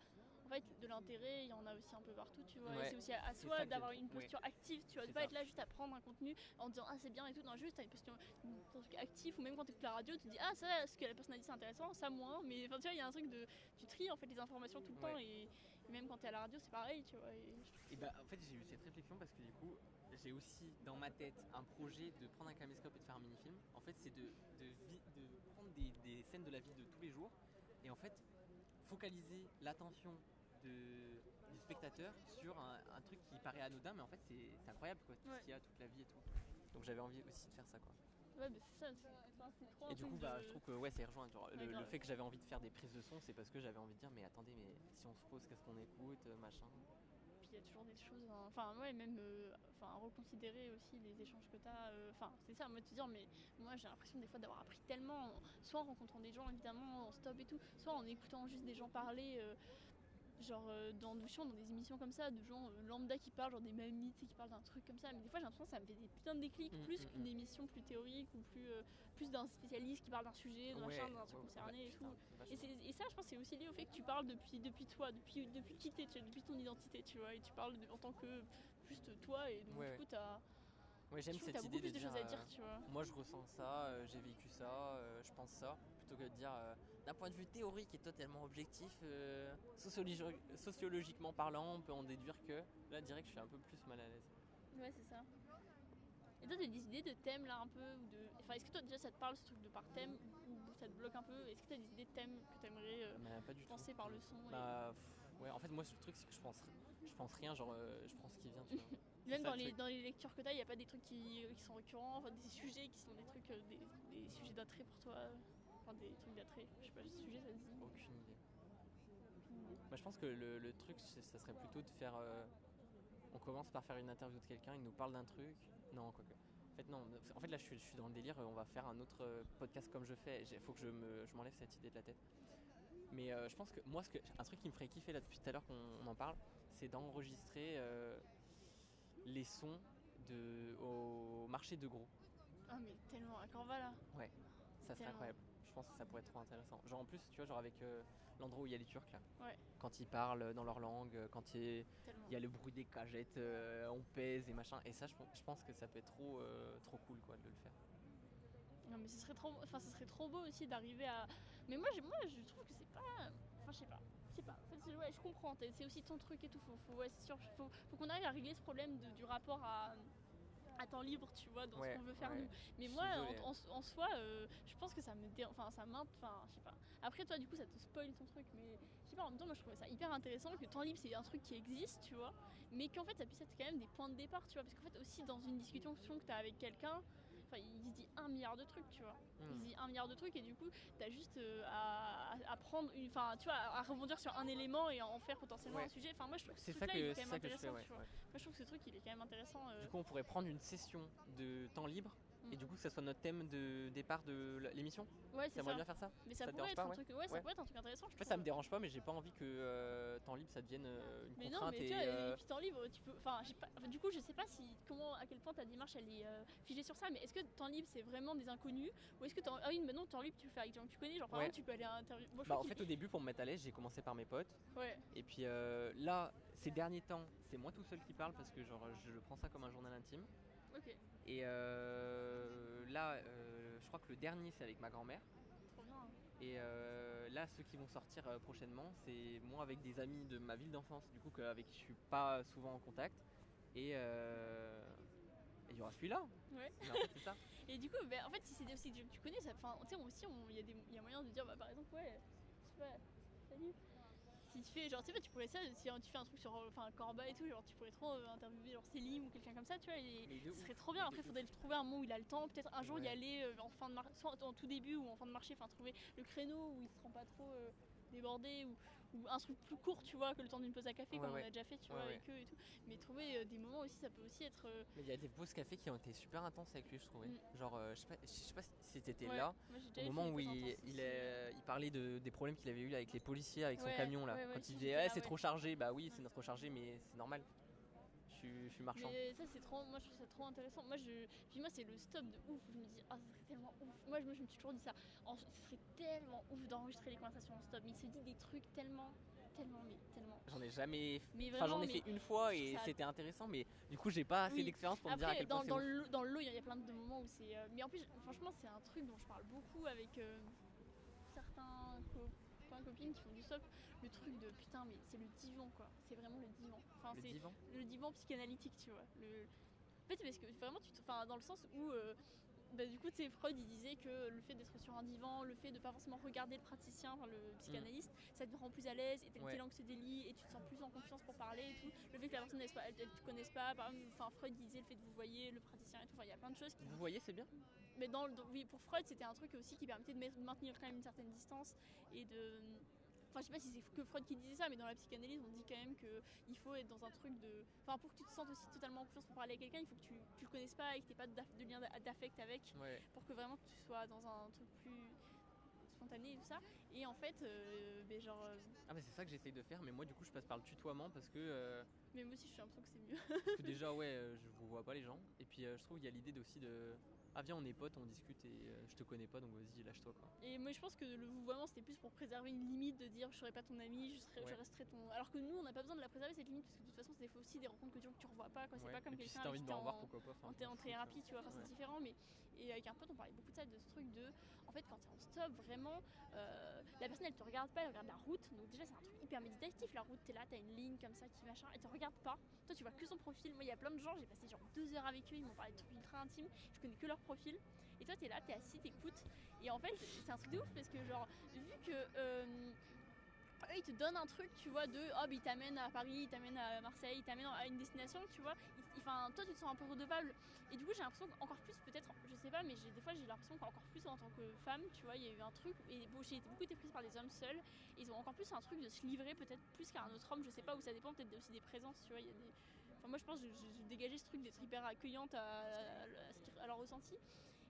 en fait, de l'intérêt, il y en a aussi un peu partout, tu vois. Ouais, c'est aussi à, soi d'avoir une ouais. posture active, tu vois, de pas ça. être là juste à prendre un contenu en disant, ah, c'est bien et tout, non, juste t'as une posture un truc actif, ou même quand t'écoutes la radio, tu te dis, ah, ça, ce que la personne a dit c'est intéressant, ça moins, mais enfin, tu vois, il y a un truc de. Tu tries en fait les informations tout le temps, Ouais. et même quand t'es à la radio, c'est pareil, tu vois. et Et bah, en fait, j'ai eu cette réflexion parce que, du coup, j'ai aussi dans ma tête un projet de prendre un caméscope et de faire un mini-film. En fait, c'est de, de, prendre des, des scènes de la vie de tous les jours et en fait, focaliser l'attention de- du spectateur sur un, un truc qui paraît anodin, mais en fait, c'est c'est incroyable quoi, tout Ouais. ce qu'il y a, toute la vie et tout. Donc, j'avais envie aussi de faire ça quoi. Ouais, c'est ça, c'est Et du coup, bah, je trouve que ouais, c'est rejoint. Genre, le, fait que j'avais envie de faire des prises de son, c'est parce que j'avais envie de dire, mais attendez, mais si on se pose, qu'est-ce qu'on écoute, euh, machin. Puis il y a toujours des choses, hein, enfin ouais, même euh, enfin, reconsidérer aussi les échanges que tu as. Enfin, c'est ça, moi de te dire, mais moi j'ai l'impression des fois d'avoir appris tellement, en- soit en rencontrant des gens évidemment en stop et tout, soit en écoutant juste des gens parler. euh, Genre euh, dans, des émissions comme ça, de gens euh, lambda qui parlent, genre des mamies qui parlent d'un truc comme ça. Mais des fois j'ai l'impression que ça me fait des putains de déclics, Mm, plus mm, qu'une mm. émission plus théorique ou plus, euh, plus d'un spécialiste qui parle d'un sujet, d'un Ouais, machin, d'un truc ouais, concerné et putain, tout. Et, ça, je pense, c'est aussi lié au fait que tu parles depuis, depuis toi, depuis, depuis qui t'es, depuis ton identité, tu vois, et tu parles de- en tant que juste toi, et donc du coup, t'as, Ouais, j'aime cette idée de de dire, choses à dire, tu vois. moi je ressens ça, j'ai vécu ça, je pense ça, plutôt que de dire d'un point de vue théorique et totalement objectif, euh, sociologi- sociologiquement parlant, on peut en déduire que là direct je suis un peu plus mal à l'aise. Ouais, c'est ça. Et toi, t'as des idées de thèmes là un peu ou de... Enfin, est-ce que toi déjà ça te parle ce truc de par thème ou ça te bloque un peu? Est-ce que t'as des idées de thèmes que t'aimerais euh, pas du penser tout. par le son et- Bah pff, ouais, en fait moi le truc c'est que je pense, je pense rien, genre euh, je prends ce qui vient, tu vois. Même ça, dans le les, dans les lectures que t'as, il n'y a pas des trucs qui, qui sont récurrents, enfin des sujets qui sont des trucs, des, des sujets d'attrait pour toi? Enfin des trucs d'attrait, je sais pas, ce sujet ça se dit Aucune idée. Bah, je pense que le, le truc, ça serait plutôt de faire. euh, on commence par faire une interview de quelqu'un, il nous parle d'un truc. Non, quoique. En fait, non. En fait, là, je suis, je suis dans le délire. euh, On va faire un autre euh, podcast comme je fais. Il faut que je me- je m'enlève cette idée de la tête. Mais euh, je pense que moi, ce que, un truc qui me ferait kiffer là depuis tout à l'heure qu'on on en parle, c'est d'enregistrer euh, les sons de, au marché de gros. Ah mais tellement, à Corva là Ça serait Tellement. incroyable. Je pense que ça pourrait être trop intéressant. Genre en plus, tu vois, genre avec euh, l'endroit où il y a les Turcs là. Ouais. Quand ils parlent dans leur langue, euh, quand il y a le bruit des cagettes, euh, on pèse et machin. Et ça, je, pen- je pense que ça peut être trop, euh, trop cool quoi de le faire. Non mais ce serait trop, enfin ce serait trop beau aussi d'arriver à. Mais moi, moi je trouve que c'est pas, enfin je sais pas. je sais pas, en fait, ouais, je comprends, c'est aussi ton truc et tout, faut, faut, ouais, c'est sûr, faut, faut qu'on arrive à régler ce problème de- du rapport à, à temps libre, tu vois, dans Ouais, ce qu'on veut faire ouais. nous. Mais moi, en, en- en soi, euh, je pense que ça me dé... enfin, ça m'int- enfin, je sais pas. Après, toi, du coup, ça te spoil ton truc, mais je sais pas, en même temps, moi, je trouvais ça hyper intéressant que temps libre, c'est un truc qui existe, tu vois, mais qu'en fait, ça puisse être quand même des points de départ, tu vois, parce qu'en fait, aussi, dans une discussion que t'as avec quelqu'un, enfin, il se dit un milliard de trucs, tu vois. Il se Hmm. dit un milliard de trucs et du coup, t'as juste euh, à, à- à prendre, une- enfin, tu vois, à rebondir sur un élément et en faire potentiellement Ouais. un sujet. Enfin, moi, je trouve que ce C'est ça truc-là, il est que, quand c'est même ça que je fais, intéressant, ouais. tu vois. ouais. Moi, je trouve que ce truc, il est quand même intéressant. euh, Du coup, on pourrait prendre une session de temps libre et du coup, que ça soit notre thème de départ de l'émission. ouais, c'est ça. bien faire ça Mais ça, ça pourrait être pas, un ouais truc, ouais, ça Ouais. pourrait être un truc intéressant. Je En fait, ça me dérange pas, mais j'ai pas envie que euh, temps libre ça devienne euh, une Mais non, contrainte mais et. tu vois, euh, et puis temps libre, tu peux. Enfin, j'ai pas- enfin, du coup, je sais pas si comment, à quel point ta démarche elle est euh, figée sur ça, mais est-ce que temps libre c'est vraiment des inconnus ou est-ce que ah oui, mais non, temps libre tu le fais avec des gens que tu connais, genre par Ouais. exemple tu peux aller à interview. Bah, en fait, au début, pour me mettre à l'aise, j'ai commencé par mes potes. ouais, Et puis euh, là, ces derniers temps, c'est moi tout seul qui parle parce que genre, je prends ça comme un journal intime. Et euh, là, euh, je crois que le dernier, c'est avec ma grand-mère. trop bien. Et euh, là, ceux qui vont sortir euh, prochainement, c'est moi avec des amis de ma ville d'enfance, du coup, avec qui je suis pas souvent en contact. Et euh, il y aura celui-là. Ouais. C'est ça. Et du coup, bah, en fait, si c'est des aussi que tu connais, ça, enfin, tu sais, aussi, on- il y, a des- il y a moyen de dire, bah, par exemple, ouais, je sais pas, salut. Si tu fais, genre, tu sais pas, tu pourrais ça, si tu fais un truc sur, enfin, Corba et tout, genre, tu pourrais trop euh, interviewer, genre, Célim ou quelqu'un comme ça, tu vois, et ce serait trop bien. Après, il faudrait trouver un moment où il a le temps, peut-être un jour y aller euh, en fin de soit en tout début ou en fin de marché, enfin, trouver le créneau où il se rend pas trop euh, débordé ou, ou un truc plus court, tu vois, que le temps d'une pause à café, Ouais, comme ouais. on a déjà fait, tu Ouais, vois, avec eux et tout. Mais trouver euh, des moments aussi, ça peut aussi être. euh, Mais il y a des pauses café qui ont été super intenses avec lui, je trouvais. Mm. Genre, euh, je sais pas, je sais pas si t'étais là, Moi, au moment où il, il, parlait de, des problèmes qu'il avait eu avec les policiers, avec son camion là. Quand il disait, Ah, c'est trop chargé, bah oui, c'est notre chargé, mais c'est normal. Suis, je suis marchand. Mais ça c'est trop, moi je trouve ça trop intéressant. Moi je, puis moi c'est le stop de ouf. Je me dis ah ça serait tellement ouf. Moi je me, je me suis toujours dit ça. En- ce serait tellement ouf d'enregistrer les conversations en stop. Mais il se dit des trucs tellement, tellement, mais tellement. J'en ai jamais. Mais Enfin, j'en ai mais fait une fois et c'était intéressant, mais du coup, j'ai pas assez Oui. d'expérience pour me dire à Après quel point dans, c'est dans, ouf. le, dans le lot il y a plein de moments où c'est. euh, mais en plus franchement c'est un truc dont je parle beaucoup avec euh, certains copains copines qui font du stop. Le truc de putain mais c'est le divan quoi. C'est vraiment le divan. Enfin Le c'est divan? le divan psychanalytique, tu vois. Le... En fait, parce que vraiment, tu te... enfin, dans le sens où, euh, bah, du coup, tu Freud, il disait que le fait d'être sur un divan, le fait de pas forcément regarder le praticien, enfin, le psychanalyste, ça te rend plus à l'aise et tes Mm. Ouais. langues se délient et tu te sens plus en confiance pour parler et tout. Le fait que la personne, elle, elle te connaisse pas, par exemple, enfin, Freud disait le fait de vous voyez le praticien et tout. Enfin, il y a plein de choses qui. Vous voyez, c'est bien. Mais dans, dans- oui, pour Freud, c'était un truc aussi qui permettait de maintenir quand même une certaine distance et de. Enfin, je sais pas si c'est que Freud qui disait ça, mais dans la psychanalyse, on dit quand même qu'il faut être dans un truc de. Enfin, pour que tu te sentes aussi totalement en confiance pour parler à quelqu'un, il faut que tu, tu le connaisses pas et que tu pas de lien d'a- d'affect avec, Ouais. pour que vraiment tu sois dans un truc plus spontané et tout ça. Et en fait, euh, ben, genre. euh, Ah, bah c'est ça que j'essaye de faire, mais moi, du coup, je passe par le tutoiement parce que, euh, mais moi aussi, je suis l'impression que c'est mieux. parce que déjà, ouais, je vous vois pas les gens. Et puis, je trouve qu'il y a l'idée aussi de. Ah, viens, on est potes, on discute et euh, je te connais pas, donc vas-y, lâche-toi quoi. Et moi je pense que le vouvoiement c'était plus pour préserver une limite de dire je serai pas ton ami, je, serai, je resterai ton. Alors que nous on n'a pas besoin de la préserver cette limite parce que de toute façon c'est des fois aussi des rencontres que gens que tu revois pas quoi. C'est Ouais. pas comme si quelqu'un t'as envie de me revoir, en- pourquoi pas. en, en fous, thérapie, tu vois, enfin, Ouais. c'est différent, mais et avec un pote on parlait beaucoup de ça, de ce truc de, en fait quand t'es en stop, vraiment, euh, la personne elle te regarde pas, elle regarde la route, donc déjà c'est un truc hyper méditatif, la route t'es là, t'as une ligne comme ça qui machin, elle te regarde pas, toi tu vois que son profil, moi il y a plein de gens, j'ai passé genre deux heures avec eux, ils m'ont parlé de trucs ultra intimes, je connais que leur profil, et toi t'es là, t'es assis, t'écoutes, et en fait c'est un truc de ouf parce que genre, vu que... euh, eux, ils te donnent un truc, tu vois, de oh, ils t'amènent à Paris, ils t'amènent à Marseille, ils t'amènent à une destination, tu vois. Enfin, toi, tu te sens un peu redevable. Et du coup, j'ai l'impression qu'encore plus, peut-être, je sais pas, mais des fois, j'ai l'impression qu'encore plus en tant que femme, tu vois, il y a eu un truc. Et bon, j'ai beaucoup été prise par des hommes seuls. Ils ont encore plus un truc de se livrer, peut-être plus qu'à un autre homme, je sais pas, où ça dépend peut-être aussi des présences, tu vois. Moi, je pense que j'ai dégagé ce truc d'être hyper accueillante à, à leur ressenti.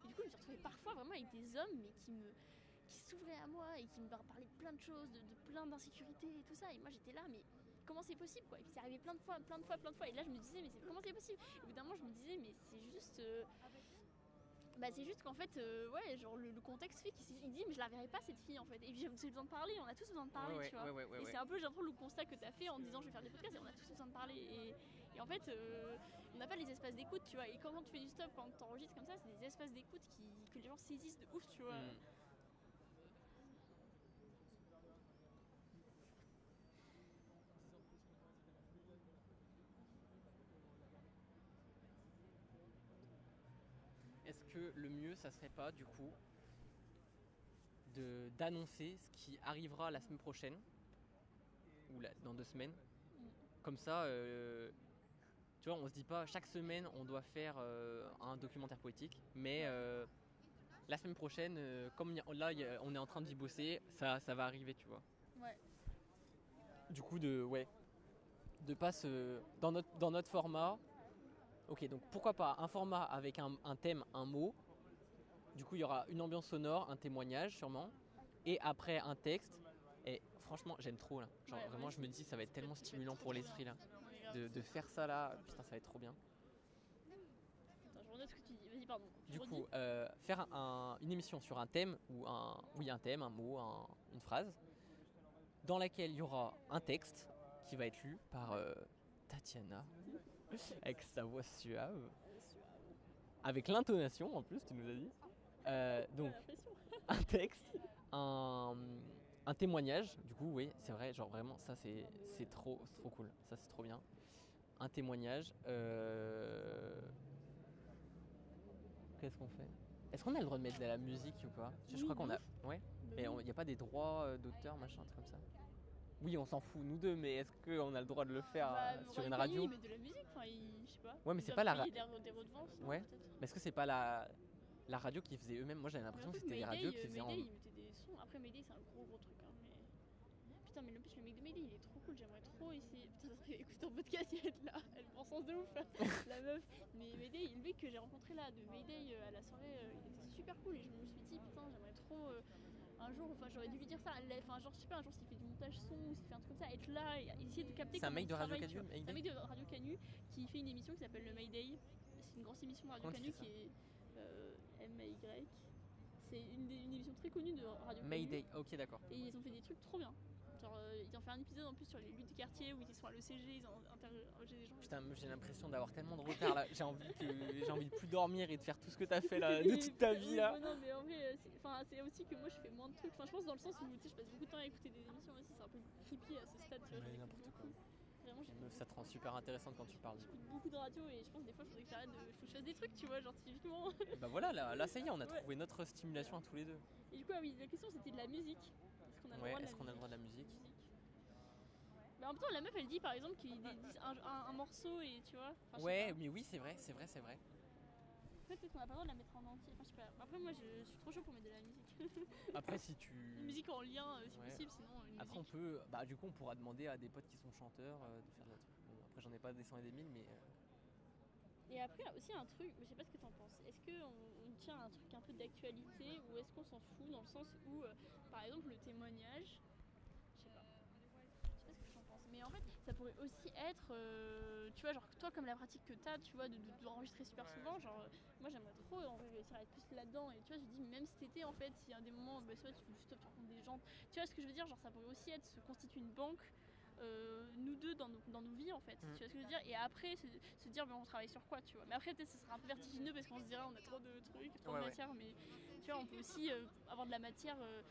Et du coup, je me suis retrouvée parfois vraiment avec des hommes, mais qui me qui s'ouvraient à moi et qui me parlaient de plein de choses, de, de plein d'insécurités et tout ça. Et moi j'étais là, mais comment c'est possible quoi? Et puis c'est arrivé plein de fois, plein de fois, plein de fois. Et là je me disais, mais comment c'est possible? Et au bout d'un moment je me disais, mais c'est juste. euh, bah c'est juste qu'en fait, euh, ouais, genre le, le contexte fait qu'il dit, mais je la verrai pas cette fille en fait. Et puis j'ai besoin de parler, on a tous besoin de parler, Ouais, tu vois. ouais, ouais, ouais, et c'est un peu, j'ai le constat que tu as fait en disant je vais faire des podcasts et on a tous besoin de parler. Et, et en fait, euh, on n'a pas les espaces d'écoute, tu vois. Et quand tu fais du stop, quand tu enregistres comme ça, c'est des espaces d'écoute qui, que les gens saisissent de ouf, tu vois. Mm. que le mieux, ça serait pas du coup de d'annoncer ce qui arrivera la semaine prochaine ou la- dans deux semaines. Comme ça, euh, tu vois, on se dit pas chaque semaine on doit faire euh, un documentaire poétique, mais euh, la semaine prochaine, comme a- là a- on est en train d'y bosser, ça, ça va arriver, tu vois. Ouais. Du coup, de ouais, de pas se dans notre dans notre format. Ok, donc pourquoi pas un format avec un, un thème, un mot. Du coup, il y aura une ambiance sonore, un témoignage sûrement, et après un texte. Et franchement, j'aime trop là. Genre Ouais, vraiment, ouais, je me dis, ça va être tellement stimulant pour l'esprit là, grave. de, de faire ça là. Putain, ça va être trop bien. Attends, je ce que tu dis. Vas-y, pardon. Du coup, euh, faire un- un- une émission sur un thème ou un, oui, un thème, un mot, un- une phrase, dans laquelle il y aura un texte qui va être lu par euh, Tatiana avec sa voix suave, avec l'intonation en plus, tu nous as dit. Euh, donc, un texte, un, un témoignage. Du coup, oui, c'est vrai, genre vraiment, ça c'est c'est trop, c'est trop cool. Ça c'est trop bien. Un témoignage. euh, Qu'est-ce qu'on fait? Est-ce qu'on a le droit de mettre de la musique ou pas? Je- Oui, crois qu'on a. Ouais. Ouf. il n'y a pas des droits euh, d'auteur, machin, un truc comme ça? Oui, on s'en fout nous deux, mais est-ce qu'on a le droit de le faire Bah, euh, sur Radio une radio? mettent de la musique, enfin, je sais pas. Ouais, mais c'est pas la non, Ouais. Mais est-ce que c'est pas la la radio qui faisait eux-mêmes Moi j'avais l'impression que c'était des radios euh, qui faisaient en. Ils mettaient des sons. Après, Mayday, c'est un gros gros truc. Hein, mais... Putain, mais le plus, le mec de Mayday, il est trop cool. J'aimerais trop essayer. Putain, ça serait écouter en podcast, il être là. Elle pense sens de ouf, la meuf. Mais Mayday, le mec que j'ai rencontré là de Mayday euh, à la soirée, euh, il était super cool. Et je me suis dit, putain, j'aimerais trop. euh, un jour, enfin, j'aurais dû lui dire ça. Enfin, genre, je sais pas, un jour, s'il fait du montage son ou s'il fait un truc comme ça, être là et essayer de capter. C'est un mec de Radio Canu. C'est un mec de Radio Canu qui fait une émission qui s'appelle le Mayday. C'est une grosse émission Radio Canu qui est euh, M-A-Y. C'est une, des- une émission très connue de Radio. Mayday, ok d'accord. Et ils ont fait des trucs trop bien. Genre, euh, ils ont fait un épisode en plus sur les luttes du quartier où ils sont à l'ECG, ils ont interrogé des gens. Putain, j'ai l'impression d'avoir tellement de retard là. J'ai envie que envie de plus dormir et de faire tout ce que t'as fait là, de toute ta vie là. non, mais en vrai, euh, c'est- enfin, c'est aussi que moi je fais moins de trucs. Enfin, je pense dans le sens où tu sais, je passe beaucoup de temps à écouter des émissions aussi, c'est un peu creepy à ce stade, tu vois. Ouais, n'importe beaucoup. Vraiment, j'écoute Meuf, ça te rend super intéressante quand tu parles. j'écoute beaucoup de radio et je pense des fois, il faudrait que j'arrête de. Faut que je fasse des trucs, tu vois, genre typiquement. Bah voilà, là, là ça y est, on a Ouais. trouvé notre stimulation à tous les deux. Et du coup, ah oui, la question c'était de la musique. Est-ce qu'on a le Ouais, droit de est-ce la qu'on a le musique droit de la musique Bah, en même temps, la meuf elle dit par exemple qu'il dit un, un- un morceau et tu vois. Enfin, Ouais, mais oui, c'est vrai, c'est vrai, c'est vrai. Après, peut-être qu'on a pas le droit de la mettre en entier. Enfin, je sais pas. Après, moi je, suis trop chaud pour mettre de la musique. Après, si tu. Une musique en lien euh, si Ouais. possible, sinon une Après, on musique. peut. Bah, du coup, on pourra demander à des potes qui sont chanteurs euh, de faire de la truc. Bon, après, j'en ai pas des 100 et des 1000, mais. euh, Et après, aussi un truc, je sais pas ce que t'en penses. Est-ce qu'on on tient à un truc un peu d'actualité ou est-ce qu'on s'en fout dans le sens où, euh, par exemple, le témoignage, je sais pas. Je sais pas ce que t'en penses. Mais en fait, ça pourrait aussi être, euh, tu vois, genre toi, comme la pratique que t'as, tu vois, de, de- d'enregistrer super souvent, genre, euh, moi j'aimerais trop en vrai, réussir à être plus là-dedans. Et tu vois, je dis, même cet été, en fait, s'il y a des moments, bah, soit tu, juste, tu rencontres des gens, tu vois ce que je veux dire, genre, ça pourrait aussi être se constituer une banque. euh, nous deux dans nos, dans nos vies en fait, Mm. tu vois ce que je veux dire et après se, se dire mais on travaille sur quoi tu vois? Mais après peut-être ce sera un peu vertigineux parce qu'on se dirait on a trop de trucs, trop Ouais, de ouais. matière mais tu vois on peut aussi euh, avoir de la matière euh,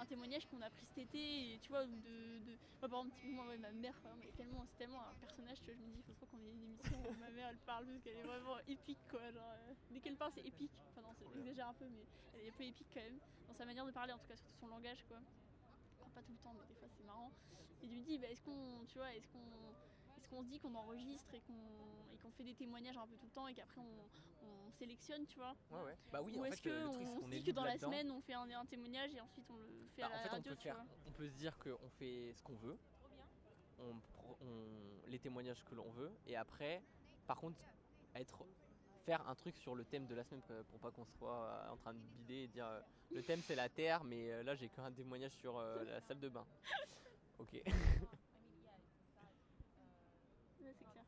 un témoignage qu'on a pris cet été et tu vois de, de... moi par exemple ouais, ma mère par exemple, elle est tellement c'est tellement un personnage tu vois je me dis il faut trop qu'on ait une émission où ma mère elle parle parce qu'elle est vraiment épique quoi genre euh, dès qu'elle parle c'est épique. Enfin non c'est j'exagère un peu mais elle est un peu épique quand même dans sa manière de parler en tout cas surtout son langage quoi. Enfin, pas tout le temps mais des fois c'est marrant. Et je me dis bah, est-ce qu'on tu vois est-ce qu'on qu'on se dit qu'on enregistre et qu'on et qu'on fait des témoignages un peu tout le temps et qu'après on, on sélectionne tu vois Ouais, ouais. Bah oui, ou est-ce qu'on se dit que dans la semaine on fait un, un témoignage et ensuite on le fait Bah, à la en fait, on radio peut, tu faire, on peut se dire qu'on fait ce qu'on veut, on, on- les témoignages que l'on veut, et après, par contre, être, faire un truc sur le thème de la semaine pour pour pas qu'on soit euh, en train de bider et dire euh, le thème c'est la terre, mais euh, là j'ai qu'un témoignage sur euh, la salle de bain. Ok. Ouais, c'est clair.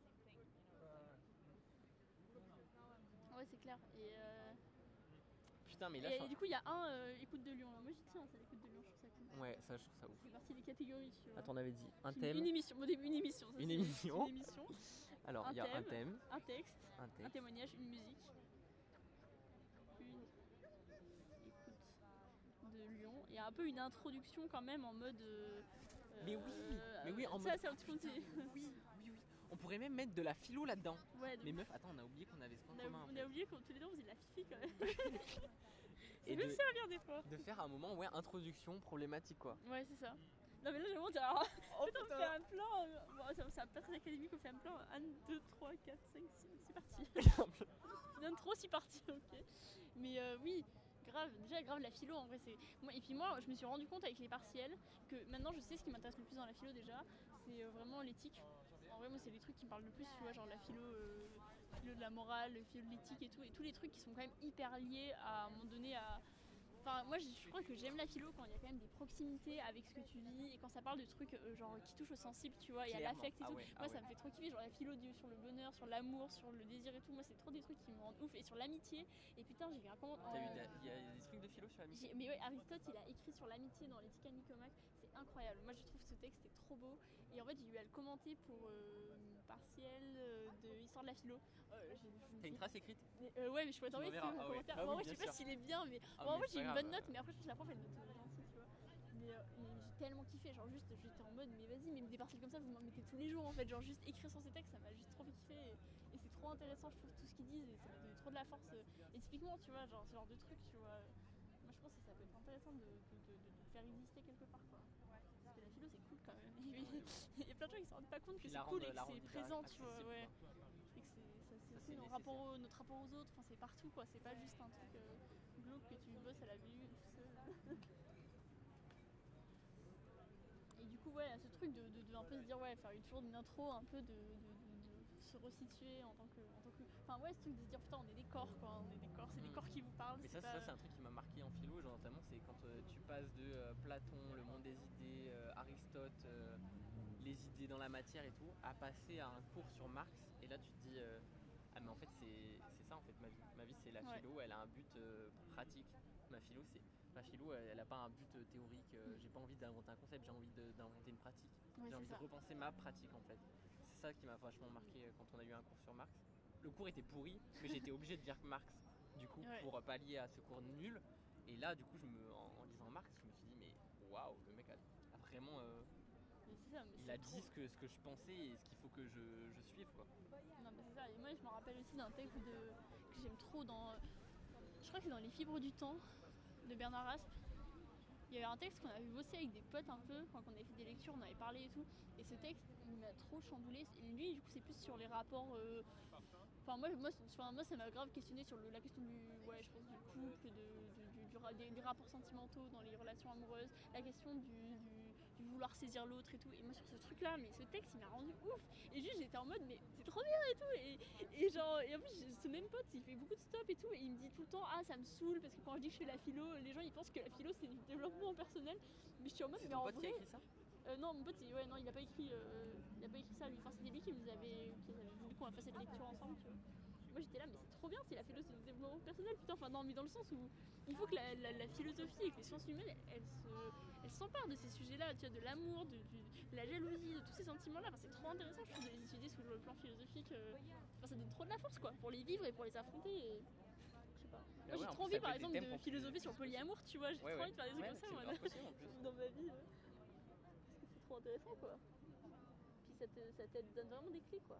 Ouais, c'est clair. Et, euh, Putain, mais là, et je du coup, il y a un euh, écoute de Lyon. là. Moi, j'y tiens, c'est l'écoute de Lyon. Je trouve ça cool. Ouais, ça je trouve ça ouf. C'est partie des catégories. Tu vois. Attends, on avait dit un Une- thème. Une émission. Une émission. ça, Une c'est- émission. c'est Une émission. Alors, un il y a un thème. Un texte. un Un texte. témoignage. Une musique. Une écoute de Lyon. Et un peu une introduction quand même en mode. euh, Mais oui, mais oui, en ça, mode- c'est un petit peu. Oui. On pourrait même mettre de la philo là-dedans. Ouais, Mais meuf, attends, on a oublié qu'on avait ce point on, a, commun. on a oublié qu'on tous les deux on faisait de la fifi quand même. Et C'est même de, servir des fois. de faire un moment, ouais, introduction problématique quoi. Ouais, c'est ça. Non, mais là, on dirait. alors, en fait, on fait un plan. euh, Bon, ça- c'est pas très académique, on fait un plan. 1, 2, 3, 4, 5, 6. C'est parti. Bien trop, c'est parti, ok. Mais euh, oui, grave. Déjà, grave, la philo, en vrai, c'est. Moi, et puis moi, je me suis rendu compte avec les partiels que maintenant, je sais ce qui m'intéresse le plus dans la philo déjà. C'est euh, vraiment l'éthique. Vrai, moi, c'est les trucs qui me parlent le plus, tu vois, genre la philo. euh, philo de la morale, le philo de l'éthique et tout, et tous les trucs qui sont quand même hyper liés à, un moment donné à, Enfin, moi, je je crois que j'aime la philo quand il y a quand même des proximités avec ce que tu vis et quand ça parle de trucs euh, genre qui touchent au sensible, tu vois, et à Clairement. l'affect et Ah tout. ouais, moi, ah ça ouais. me fait trop kiffer, genre la philo du- sur le bonheur, sur l'amour, sur le désir et tout. Moi, c'est trop des trucs qui me rendent ouf. Et sur l'amitié. Et putain, j'ai vu un comment. Il y a des trucs de philo sur la mission J'ai- Mais ouais, Aristote, il a écrit sur l'amitié dans l'éthique à Nicomaque. Incroyable. Moi, je trouve que ce texte est trop beau. Et en fait, j'ai eu à le commenter pour euh, une partielle euh, de histoire de la philo. Euh, j'ai- je me T'as une dis- trace écrite? Mais, euh, ouais, mais je pourrais Tu t'envoyer m'enverras, mon ah ouais. commentaire. Ah Bon, en oui, vrai, je sais bien pas sûr. s'il est bien, mais Ah, bon, en mais vrai, c'est j'ai pas une grave, bonne note. Mais après, je pense que la prof, elle note euh, tu vois. Mais euh, j'ai tellement kiffé. Genre, juste, j'étais en mode, mais vas-y, mais des partiels comme ça, vous m'en mettez tous les jours en fait. Genre, juste écrire sur ces textes, ça m'a juste trop fait kiffer. Et, et c'est trop intéressant, je trouve, tout ce qu'ils disent. Et ça m'a donné trop de la force. euh. Et typiquement, tu vois, genre, ce genre de truc, tu vois. Moi, je pense que ça peut être intéressant de, de, de- de faire exister quelque part, quoi. Parce que la philo, c'est cool quand même. Il y a plein de gens qui se rendent pas compte que c'est cool et que c'est présent, tu vois. Ouais. Et que c'est aussi notre rapport, au- notre rapport aux autres, enfin, c'est partout quoi, c'est pas juste un truc euh, glauque que tu bosses à la BU tout seul. Et du coup, ouais, ce truc de, de- de un peu se dire, ouais, faire une- toujours une intro, un peu de se resituer en tant que. En tant que enfin, ouais, ce truc de se dire, putain, on est des corps quoi, on est des corps, c'est des Mm. corps qui vous parlent. Mais ça, pas- ça c'est un truc qui m'a marqué en philo, genre notamment c'est quand euh, tu passes de euh, Platon, le monde des idées, euh, Aristote, les idées dans la matière et tout, à passer à un cours sur Marx, et là tu te dis, ah mais en fait c'est ça en fait ma vie, ma vie c'est la Ouais. philo, elle a un but pratique, ma philo c'est... Ma philo, elle n'a pas un but théorique, j'ai pas envie d'inventer un concept, j'ai envie d'inventer une pratique. J'ai envie ça. de repenser ma pratique en fait. Ça qui m'a vachement marqué euh, quand on a eu un cours sur Marx. Le cours était pourri, mais j'étais obligé de lire Marx du coup Ouais. pour pallier à ce cours nul. Et là, du coup, je me, en, en lisant Marx, je me suis dit, mais waouh, le mec a, a vraiment. euh, Mais c'est ça, mais il a dit ce que, ce que je pensais et ce qu'il faut que je, je suive quoi. Non, mais c'est ça. Et moi, je me rappelle aussi d'un texte de... que j'aime trop dans. Je crois que c'est dans Les Fibres du Temps de Bernard Raspe. Il y avait un texte qu'on avait bossé avec des potes un peu, quand on avait fait des lectures, on avait parlé et tout. Et ce texte, il m'a trop chamboulé. Et lui, du coup, c'est plus sur les rapports. euh, Enfin, moi, moi, enfin, moi, ça m'a grave questionné sur la question du, ouais, je pense, du couple, de, du- du- des, rapports sentimentaux dans les relations amoureuses, la question du vouloir saisir l'autre et tout. Et moi, sur ce truc-là, mais ce texte, il m'a rendu ouf. Et juste, j'étais en mode, mais c'est trop bien et tout. Et, et genre, et en plus, ce même pote, il fait beaucoup de stop et tout. Et il me dit tout le temps, ah, ça me saoule, parce que quand je dis que je fais la philo, les gens, ils pensent que la philo, c'est du développement personnel. Mais je suis en mode, C'est mais en pote qui a vrai. écrit ça? Euh, non, mon pote, il, ouais, non, il a pas écrit, euh, il a pas écrit ça lui. Enfin, c'était lui qui nous avait, qui avait voulu qu'on fasse cette lecture ensemble. Tu vois. Moi, j'étais là, mais c'est trop bien si la philo c'est du développement personnel, putain. Enfin, non, mais dans le sens où il faut que la, la- la philosophie et que les sciences humaines, elles, elles se, elles s'emparent de ces sujets-là, tu vois, de l'amour, de, la jalousie, de tous ces sentiments-là. Enfin, c'est trop intéressant, je trouve, de les étudier sous le plan philosophique. euh. Enfin, ça donne trop de la force, quoi, pour les vivre et pour les affronter. Et... Je sais pas. Moi, j'ai trop envie, par exemple, de philosopher sur le polyamour, tu vois. J'ai trop envie de faire des trucs comme ça, moi. dans ma vie. Parce que c'est trop intéressant quoi. Puis ça te, ça te donne vraiment des clés quoi.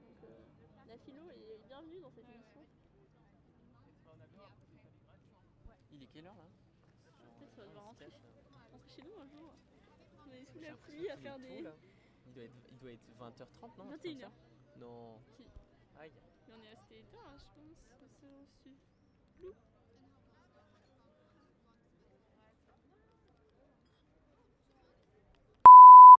Donc euh, la philo est bienvenue dans cette émission. Il est quelle heure là? Ça va devoir rentrer, Steph, euh, rentrer chez nous un jour. On est sous la pluie à faire des. Il doit, être, il doit être 20h30, non un truc comme 21h. ça Non. Si. Aïe. Mais on est resté tard, je pense. Ça s'est.